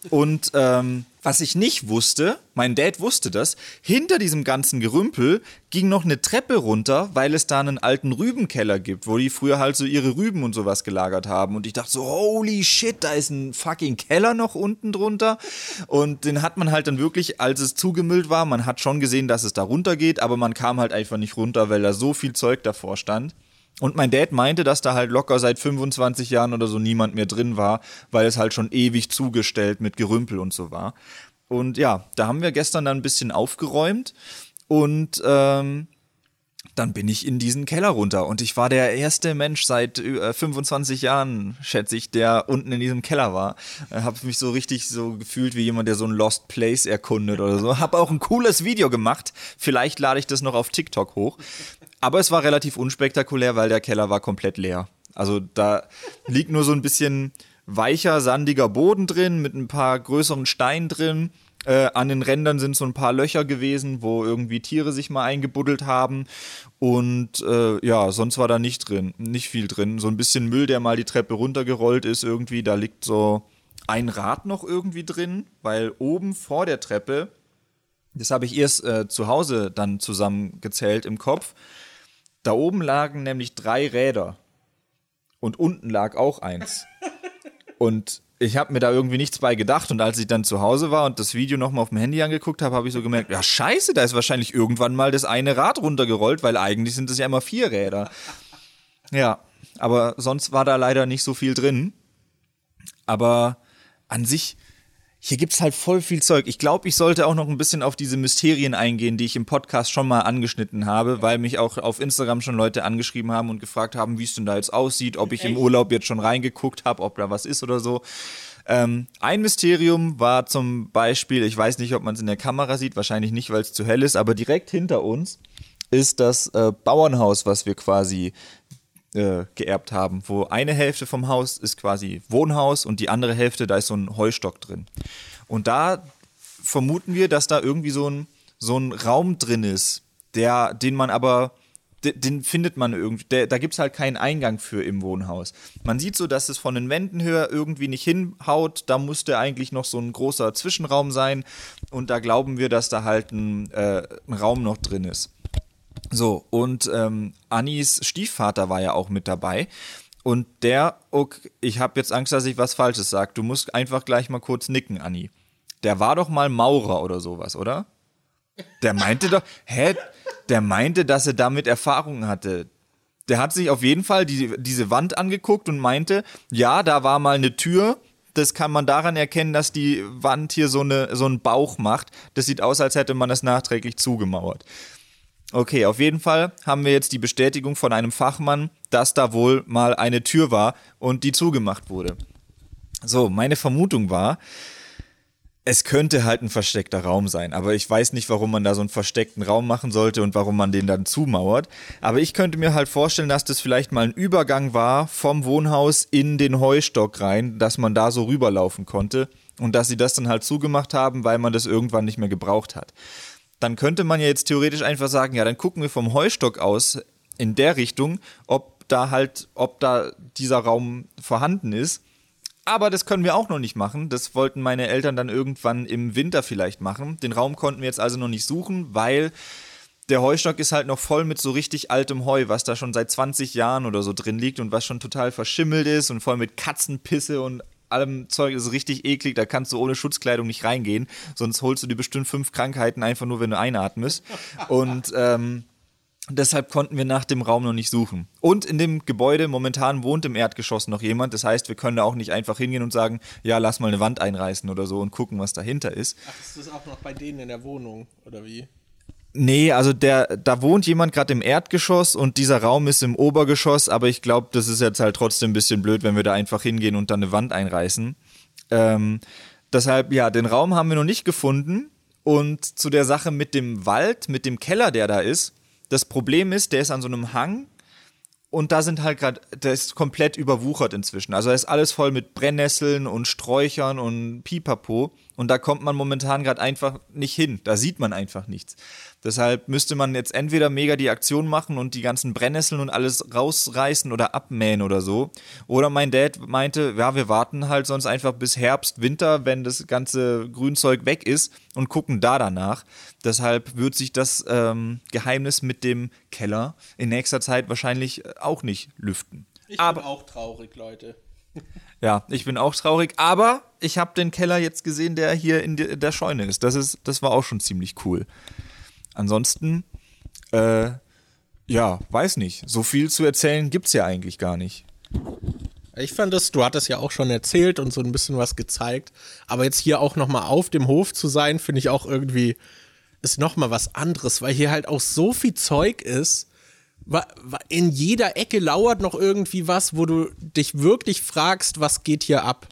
Und ähm, was ich nicht wusste, mein Dad wusste das, hinter diesem ganzen Gerümpel ging noch eine Treppe runter, weil es da einen alten Rübenkeller gibt, wo die früher halt so ihre Rüben und sowas gelagert haben. Und ich dachte so, holy shit, da ist ein fucking Keller noch unten drunter. Und den hat man halt dann wirklich, als es zugemüllt war, man hat schon gesehen, dass es da runter geht, aber man kam halt einfach nicht runter, weil da so viel Zeug davor stand. Und mein Dad meinte, dass da halt locker seit 25 Jahren oder so niemand mehr drin war, weil es halt schon ewig zugestellt mit Gerümpel und so war. Und ja, da haben wir gestern dann ein bisschen aufgeräumt und ähm, dann bin ich in diesen Keller runter und ich war der erste Mensch seit äh, 25 Jahren, schätze ich, der unten in diesem Keller war. Äh, habe mich so richtig so gefühlt wie jemand, der so ein Lost Place erkundet oder so. Habe auch ein cooles Video gemacht. Vielleicht lade ich das noch auf TikTok hoch. Aber es war relativ unspektakulär, weil der Keller war komplett leer. Also da liegt nur so ein bisschen weicher, sandiger Boden drin mit ein paar größeren Steinen drin. Äh, an den Rändern sind so ein paar Löcher gewesen, wo irgendwie Tiere sich mal eingebuddelt haben. Und äh, ja, sonst war da nicht drin, nicht viel drin. So ein bisschen Müll, der mal die Treppe runtergerollt ist irgendwie. Da liegt so ein Rad noch irgendwie drin, weil oben vor der Treppe, das habe ich erst äh, zu Hause dann zusammengezählt im Kopf, da oben lagen nämlich drei Räder. Und unten lag auch eins. Und ich habe mir da irgendwie nichts bei gedacht. Und als ich dann zu Hause war und das Video nochmal auf dem Handy angeguckt habe, habe ich so gemerkt, ja scheiße, da ist wahrscheinlich irgendwann mal das eine Rad runtergerollt, weil eigentlich sind es ja immer vier Räder. Ja, aber sonst war da leider nicht so viel drin. Aber an sich hier gibt's halt voll viel Zeug. Ich glaube, ich sollte auch noch ein bisschen auf diese Mysterien eingehen, die ich im Podcast schon mal angeschnitten habe, weil mich auch auf Instagram schon Leute angeschrieben haben und gefragt haben, wie es denn da jetzt aussieht, ob ich Echt? im Urlaub jetzt schon reingeguckt habe, ob da was ist oder so. Ähm, ein Mysterium war zum Beispiel, ich weiß nicht, ob man es in der Kamera sieht, wahrscheinlich nicht, weil es zu hell ist, aber direkt hinter uns ist das äh, Bauernhaus, was wir quasi äh, geerbt haben, wo eine Hälfte vom Haus ist quasi Wohnhaus und die andere Hälfte, da ist so ein Heustock drin. Und da vermuten wir, dass da irgendwie so ein, so ein Raum drin ist, der, den man aber, den, findet man irgendwie, der, da gibt es halt keinen Eingang für im Wohnhaus. Man sieht so, dass es von den Wänden höher irgendwie nicht hinhaut, da musste eigentlich noch so ein großer Zwischenraum sein und da glauben wir, dass da halt ein, äh, ein Raum noch drin ist. So, und ähm, Annis Stiefvater war ja auch mit dabei. Und der, okay, ich habe jetzt Angst, dass ich was Falsches sage. Du musst einfach gleich mal kurz nicken, Anni. Der war doch mal Maurer oder sowas, oder? Der meinte doch, hä? Der meinte, dass er damit Erfahrungen hatte. Der hat sich auf jeden Fall die, diese Wand angeguckt und meinte, ja, da war mal eine Tür. Das kann man daran erkennen, dass die Wand hier so, eine, so einen Bauch macht. Das sieht aus, als hätte man das nachträglich zugemauert. Okay, auf jeden Fall haben wir jetzt die Bestätigung von einem Fachmann, dass da wohl mal eine Tür war und die zugemacht wurde. So, meine Vermutung war, es könnte halt ein versteckter Raum sein, aber ich weiß nicht, warum man da so einen versteckten Raum machen sollte und warum man den dann zumauert. Aber ich könnte mir halt vorstellen, dass das vielleicht mal ein Übergang war vom Wohnhaus in den Heustock rein, dass man da so rüberlaufen konnte und dass sie das dann halt zugemacht haben, weil man das irgendwann nicht mehr gebraucht hat. Dann könnte man ja jetzt theoretisch einfach sagen, ja, dann gucken wir vom Heustock aus in der Richtung, ob da halt, ob da dieser Raum vorhanden ist aber das können wir auch noch nicht machen. Das wollten meine Eltern dann irgendwann im Winter vielleicht machen. Den Raum konnten wir jetzt also noch nicht suchen, weil der Heustock ist halt noch voll mit so richtig altem Heu, was da schon seit 20 Jahren oder so drin liegt und was schon total verschimmelt ist und voll mit Katzenpisse und allem Zeug ist richtig eklig, da kannst du ohne Schutzkleidung nicht reingehen, sonst holst du dir bestimmt fünf Krankheiten einfach nur, wenn du einatmest. Und ähm, Deshalb konnten wir nach dem Raum noch nicht suchen. Und in dem Gebäude momentan wohnt im Erdgeschoss noch jemand. Das heißt, wir können da auch nicht einfach hingehen und sagen, ja, lass mal eine Wand einreißen oder so und gucken, was dahinter ist. Ach, ist das auch noch bei denen in der Wohnung oder wie? Nee, also der, da wohnt jemand gerade im Erdgeschoss und dieser Raum ist im Obergeschoss, aber ich glaube, das ist jetzt halt trotzdem ein bisschen blöd, wenn wir da einfach hingehen und dann eine Wand einreißen. Ähm, deshalb, ja, den Raum haben wir noch nicht gefunden. Und zu der Sache mit dem Wald, mit dem Keller, der da ist, das Problem ist, der ist an so einem Hang und da sind halt gerade, der ist komplett überwuchert inzwischen. Also da ist alles voll mit Brennnesseln und Sträuchern und Pipapo. Und da kommt man momentan gerade einfach nicht hin. Da sieht man einfach nichts. Deshalb müsste man jetzt entweder mega die Aktion machen und die ganzen Brennnesseln und alles rausreißen oder abmähen oder so. Oder mein Dad meinte, ja, wir warten halt sonst einfach bis Herbst, Winter, wenn das ganze Grünzeug weg ist und gucken da danach. Deshalb wird sich das ähm, Geheimnis mit dem Keller in nächster Zeit wahrscheinlich auch nicht lüften. Ich Aber, bin auch traurig, Leute. Ja, ich bin auch traurig, aber ich habe den Keller jetzt gesehen, der hier in der Scheune ist. Das ist, das war auch schon ziemlich cool. Ansonsten, äh, ja, weiß nicht. So viel zu erzählen gibt es ja eigentlich gar nicht. Ich fand das, du hattest ja auch schon erzählt und so ein bisschen was gezeigt, aber jetzt hier auch nochmal auf dem Hof zu sein, finde ich auch irgendwie, ist nochmal was anderes, weil hier halt auch so viel Zeug ist, in jeder Ecke lauert noch irgendwie was, wo du dich wirklich fragst, was geht hier ab.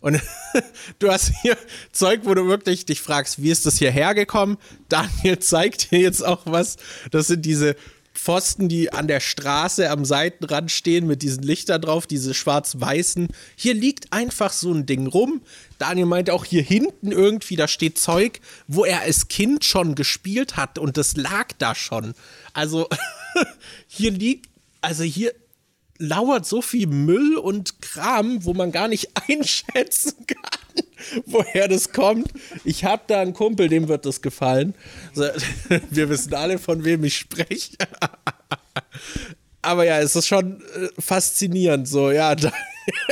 Und du hast hier Zeug, wo du wirklich dich fragst, wie ist das hierher gekommen? Daniel zeigt dir jetzt auch was. Das sind diese Pfosten, die an der Straße am Seitenrand stehen mit diesen Lichtern drauf, diese schwarz-weißen. Hier liegt einfach so ein Ding rum. Daniel meinte auch hier hinten irgendwie, da steht Zeug, wo er als Kind schon gespielt hat und das lag da schon. Also hier liegt, also hier lauert so viel Müll und Kram, wo man gar nicht einschätzen kann, woher das kommt. Ich habe da einen Kumpel, dem wird das gefallen. Wir wissen alle, von wem ich spreche. Aber ja, es ist schon äh, faszinierend. So, ja,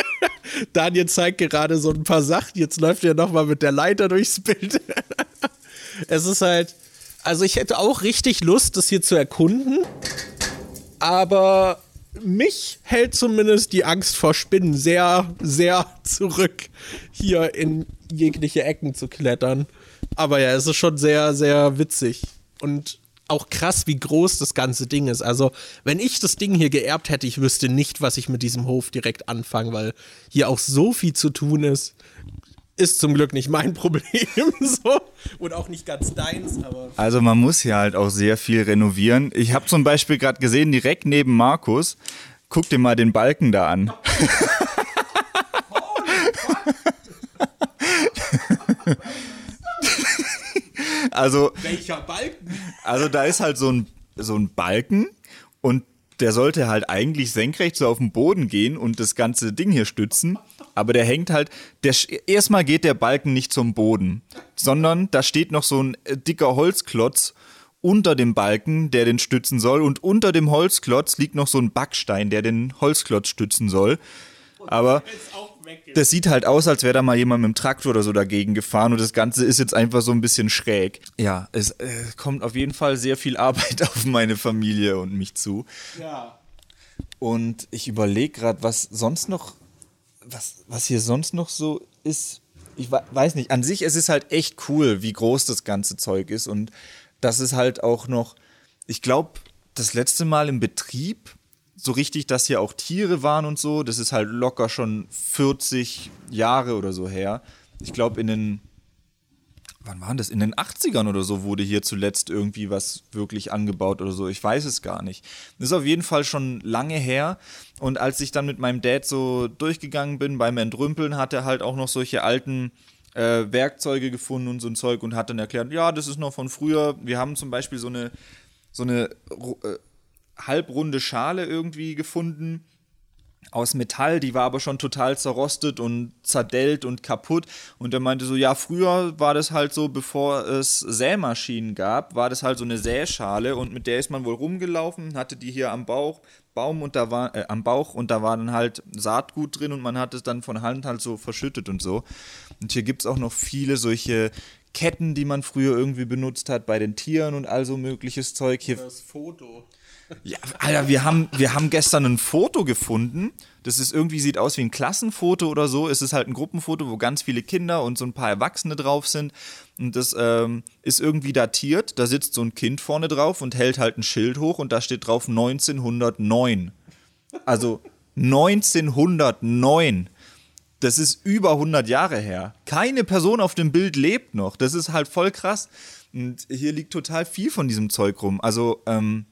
Daniel zeigt gerade so ein paar Sachen. Jetzt läuft er nochmal mit der Leiter durchs Bild. Es ist halt, also ich hätte auch richtig Lust, das hier zu erkunden. Aber mich hält zumindest die Angst vor Spinnen sehr, sehr zurück, hier in jegliche Ecken zu klettern. Aber ja, es ist schon sehr, sehr witzig. Und auch krass, wie groß das ganze Ding ist. Also, wenn ich das Ding hier geerbt hätte, ich wüsste nicht, was ich mit diesem Hof direkt anfange, weil hier auch so viel zu tun ist ist zum Glück nicht mein Problem so und auch nicht ganz deins. Aber also man muss hier halt auch sehr viel renovieren. Ich habe zum Beispiel gerade gesehen, direkt neben Markus, guck dir mal den Balken da an. also welcher Balken? Also da ist halt so ein so ein Balken und der sollte halt eigentlich senkrecht so auf den Boden gehen und das ganze Ding hier stützen. Aber der hängt halt, der, erstmal geht der Balken nicht zum Boden, sondern da steht noch so ein äh, dicker Holzklotz unter dem Balken, der den stützen soll. Und unter dem Holzklotz liegt noch so ein Backstein, der den Holzklotz stützen soll. Aber das sieht halt aus, als wäre da mal jemand mit dem Traktor oder so dagegen gefahren und das Ganze ist jetzt einfach so ein bisschen schräg. Ja, es äh, kommt auf jeden Fall sehr viel Arbeit auf meine Familie und mich zu. Ja. Und ich überlege gerade, was sonst noch, was, was hier sonst noch so ist. Ich weiß nicht, an sich es ist halt echt cool, wie groß das ganze Zeug ist und dass es halt auch noch ich glaube, das letzte Mal im Betrieb, so richtig, dass hier auch Tiere waren und so, das ist halt locker schon 40 Jahre oder so her. Ich glaube, in den wann waren das? In den 80ern oder so wurde hier zuletzt irgendwie was wirklich angebaut oder so. Ich weiß es gar nicht. Das ist auf jeden Fall schon lange her. Und als ich dann mit meinem Dad so durchgegangen bin beim Entrümpeln, hat er halt auch noch solche alten äh, Werkzeuge gefunden und so ein Zeug und hat dann erklärt, ja, das ist noch von früher. Wir haben zum Beispiel so eine, so eine äh, halbrunde Schale irgendwie gefunden aus Metall, die war aber schon total zerrostet und zerdellt und kaputt. Und er meinte so, ja, früher war das halt so, bevor es Sämaschinen gab, war das halt so eine Säschale und mit der ist man wohl rumgelaufen, hatte die hier am Bauch, Baum und da war, äh, am Bauch und da war dann halt Saatgut drin und man hat es dann von Hand halt so verschüttet und so. Und hier gibt es auch noch viele solche Ketten, die man früher irgendwie benutzt hat bei den Tieren und all so mögliches Zeug. Hier, Das Foto. Ja, Alter, wir haben, wir haben gestern ein Foto gefunden. Das ist irgendwie, sieht aus wie ein Klassenfoto oder so. Es ist halt ein Gruppenfoto, wo ganz viele Kinder und so ein paar Erwachsene drauf sind. Und das ähm, ist irgendwie datiert. Da sitzt so ein Kind vorne drauf und hält halt ein Schild hoch und da steht drauf 1909. Also 1909. Das ist über 100 Jahre her. Keine Person auf dem Bild lebt noch. Das ist halt voll krass. Und hier liegt total viel von diesem Zeug rum. Also, ähm,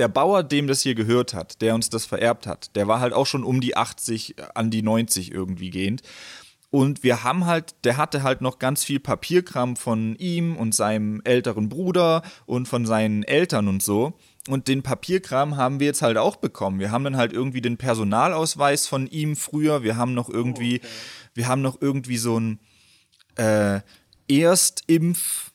der Bauer, dem das hier gehört hat, der uns das vererbt hat, der war halt auch schon um die 80, an die 90 irgendwie gehend. Und wir haben halt, der hatte halt noch ganz viel Papierkram von ihm und seinem älteren Bruder und von seinen Eltern und so. Und den Papierkram haben wir jetzt halt auch bekommen. Wir haben dann halt irgendwie den Personalausweis von ihm früher. Wir haben noch irgendwie, okay. wir haben noch irgendwie so ein äh, Erstimpf,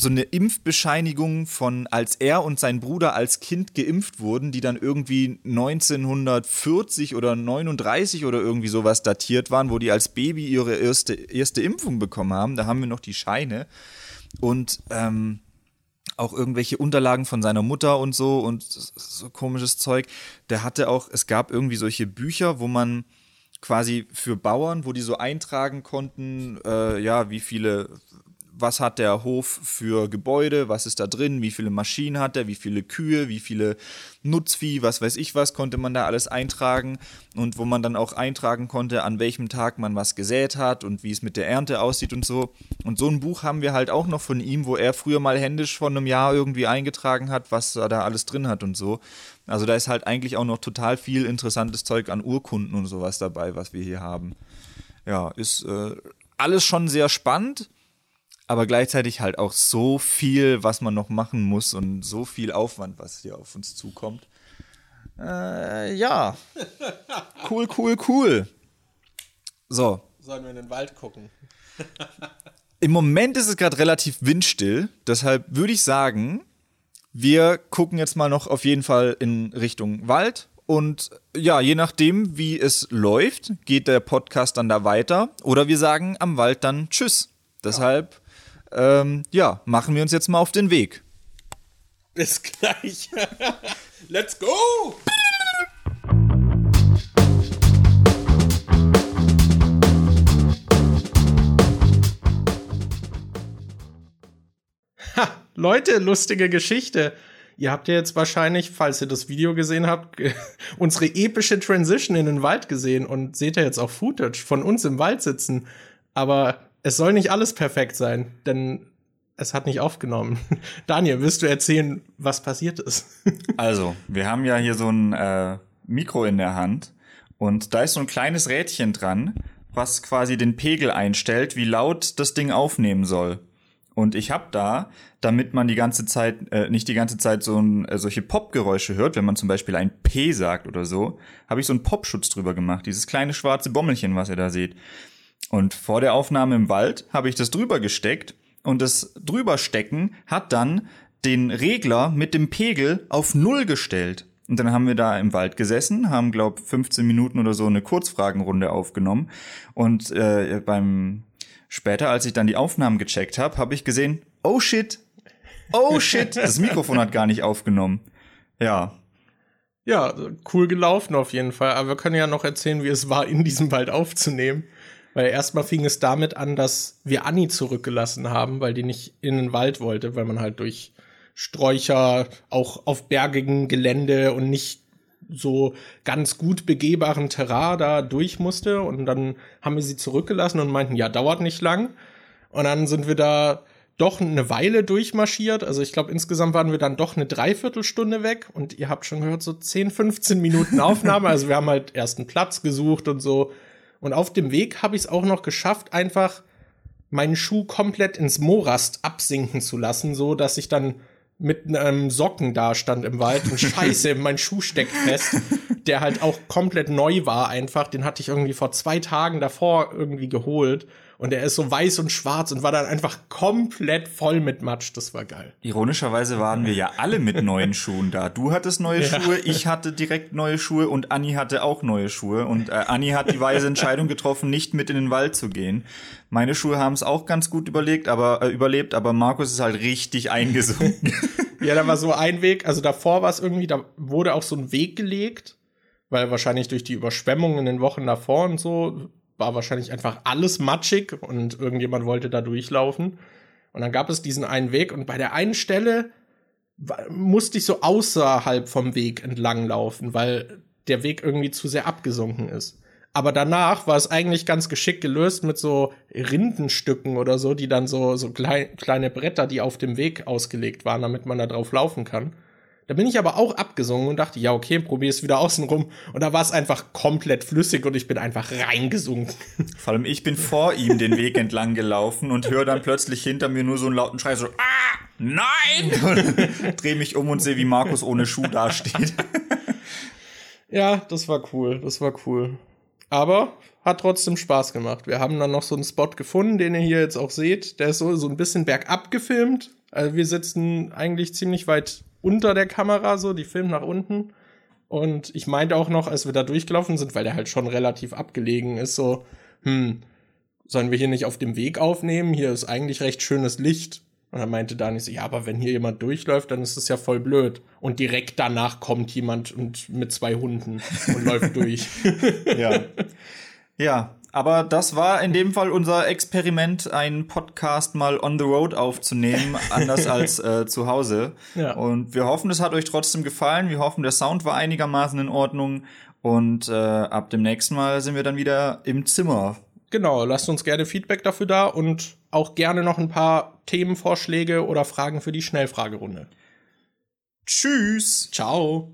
so eine Impfbescheinigung von, als er und sein Bruder als Kind geimpft wurden, die dann irgendwie 1940 oder 39 oder irgendwie sowas datiert waren, wo die als Baby ihre erste, erste Impfung bekommen haben. Da haben wir noch die Scheine und ähm, auch irgendwelche Unterlagen von seiner Mutter und so und so komisches Zeug. Der hatte auch, es gab irgendwie solche Bücher, wo man quasi für Bauern, wo die so eintragen konnten, äh, ja, wie viele was hat der Hof für Gebäude, was ist da drin, wie viele Maschinen hat er, wie viele Kühe, wie viele Nutzvieh, was weiß ich was, konnte man da alles eintragen und wo man dann auch eintragen konnte, an welchem Tag man was gesät hat und wie es mit der Ernte aussieht und so. Und so ein Buch haben wir halt auch noch von ihm, wo er früher mal händisch von einem Jahr irgendwie eingetragen hat, was er da alles drin hat und so. Also da ist halt eigentlich auch noch total viel interessantes Zeug an Urkunden und sowas dabei, was wir hier haben. Ja, ist äh, alles schon sehr spannend aber gleichzeitig halt auch so viel, was man noch machen muss und so viel Aufwand, was hier auf uns zukommt. Äh, ja. Cool, cool, cool. So. Sollen wir in den Wald gucken? Im Moment ist es gerade relativ windstill, deshalb würde ich sagen, wir gucken jetzt mal noch auf jeden Fall in Richtung Wald. Und ja, je nachdem, wie es läuft, geht der Podcast dann da weiter. Oder wir sagen am Wald dann Tschüss. Deshalb ähm, ja, machen wir uns jetzt mal auf den Weg. Bis gleich. Let's go! Ha, Leute, lustige Geschichte. Ihr habt ja jetzt wahrscheinlich, falls ihr das Video gesehen habt, unsere epische Transition in den Wald gesehen und seht ja jetzt auch Footage von uns im Wald sitzen. Aber es soll nicht alles perfekt sein, denn es hat nicht aufgenommen. Daniel, willst du erzählen, was passiert ist? also, wir haben ja hier so ein äh, Mikro in der Hand und da ist so ein kleines Rädchen dran, was quasi den Pegel einstellt, wie laut das Ding aufnehmen soll. Und ich habe da, damit man die ganze Zeit, äh, nicht die ganze Zeit so ein, äh, solche Popgeräusche hört, wenn man zum Beispiel ein P sagt oder so, habe ich so einen Popschutz drüber gemacht. Dieses kleine schwarze Bommelchen, was ihr da seht. Und vor der Aufnahme im Wald habe ich das drüber gesteckt und das drüberstecken hat dann den Regler mit dem Pegel auf Null gestellt. Und dann haben wir da im Wald gesessen, haben, glaub, 15 Minuten oder so eine Kurzfragenrunde aufgenommen. Und äh, beim später, als ich dann die Aufnahmen gecheckt habe, habe ich gesehen, oh shit, oh shit, das Mikrofon hat gar nicht aufgenommen. Ja. Ja, cool gelaufen auf jeden Fall. Aber wir können ja noch erzählen, wie es war, in diesem Wald aufzunehmen. Weil erstmal fing es damit an, dass wir Anni zurückgelassen haben, weil die nicht in den Wald wollte, weil man halt durch Sträucher, auch auf bergigem Gelände und nicht so ganz gut begehbaren Terrain da durch musste. Und dann haben wir sie zurückgelassen und meinten, ja, dauert nicht lang. Und dann sind wir da doch eine Weile durchmarschiert. Also ich glaube, insgesamt waren wir dann doch eine Dreiviertelstunde weg. Und ihr habt schon gehört, so 10, 15 Minuten Aufnahme. also wir haben halt erst einen Platz gesucht und so. Und auf dem Weg habe ich es auch noch geschafft, einfach meinen Schuh komplett ins Morast absinken zu lassen, so dass ich dann mit einem Socken da stand im Wald und scheiße, mein Schuh steckt fest, der halt auch komplett neu war einfach. Den hatte ich irgendwie vor zwei Tagen davor irgendwie geholt. Und er ist so weiß und schwarz und war dann einfach komplett voll mit Matsch. Das war geil. Ironischerweise waren wir ja alle mit neuen Schuhen da. Du hattest neue ja. Schuhe, ich hatte direkt neue Schuhe und Anni hatte auch neue Schuhe. Und äh, Anni hat die weise Entscheidung getroffen, nicht mit in den Wald zu gehen. Meine Schuhe haben es auch ganz gut überlegt, aber äh, überlebt, aber Markus ist halt richtig eingesunken. ja, da war so ein Weg, also davor war es irgendwie, da wurde auch so ein Weg gelegt, weil wahrscheinlich durch die Überschwemmungen in den Wochen davor und so war wahrscheinlich einfach alles matschig und irgendjemand wollte da durchlaufen. Und dann gab es diesen einen Weg und bei der einen Stelle musste ich so außerhalb vom Weg entlang laufen, weil der Weg irgendwie zu sehr abgesunken ist. Aber danach war es eigentlich ganz geschickt gelöst mit so Rindenstücken oder so, die dann so, so klein, kleine Bretter, die auf dem Weg ausgelegt waren, damit man da drauf laufen kann. Da bin ich aber auch abgesungen und dachte, ja, okay, probier es wieder außen rum. Und da war es einfach komplett flüssig und ich bin einfach reingesunken. Vor allem ich bin vor ihm den Weg entlang gelaufen und höre dann plötzlich hinter mir nur so einen lauten Schrei, so, ah, nein! Und dreh mich um und sehe, wie Markus ohne Schuh dasteht. ja, das war cool, das war cool. Aber hat trotzdem Spaß gemacht. Wir haben dann noch so einen Spot gefunden, den ihr hier jetzt auch seht. Der ist so, so ein bisschen bergab gefilmt. Also wir sitzen eigentlich ziemlich weit unter der Kamera, so, die filmt nach unten. Und ich meinte auch noch, als wir da durchgelaufen sind, weil der halt schon relativ abgelegen ist, so, hm, sollen wir hier nicht auf dem Weg aufnehmen? Hier ist eigentlich recht schönes Licht. Und dann meinte Dani so, ja, aber wenn hier jemand durchläuft, dann ist das ja voll blöd. Und direkt danach kommt jemand und mit zwei Hunden und läuft durch. ja. Ja, aber das war in dem Fall unser Experiment, einen Podcast mal on the road aufzunehmen, anders als äh, zu Hause. Ja. Und wir hoffen, es hat euch trotzdem gefallen. Wir hoffen, der Sound war einigermaßen in Ordnung. Und äh, ab dem nächsten Mal sind wir dann wieder im Zimmer. Genau, lasst uns gerne Feedback dafür da und auch gerne noch ein paar Themenvorschläge oder Fragen für die Schnellfragerunde. Tschüss. Ciao.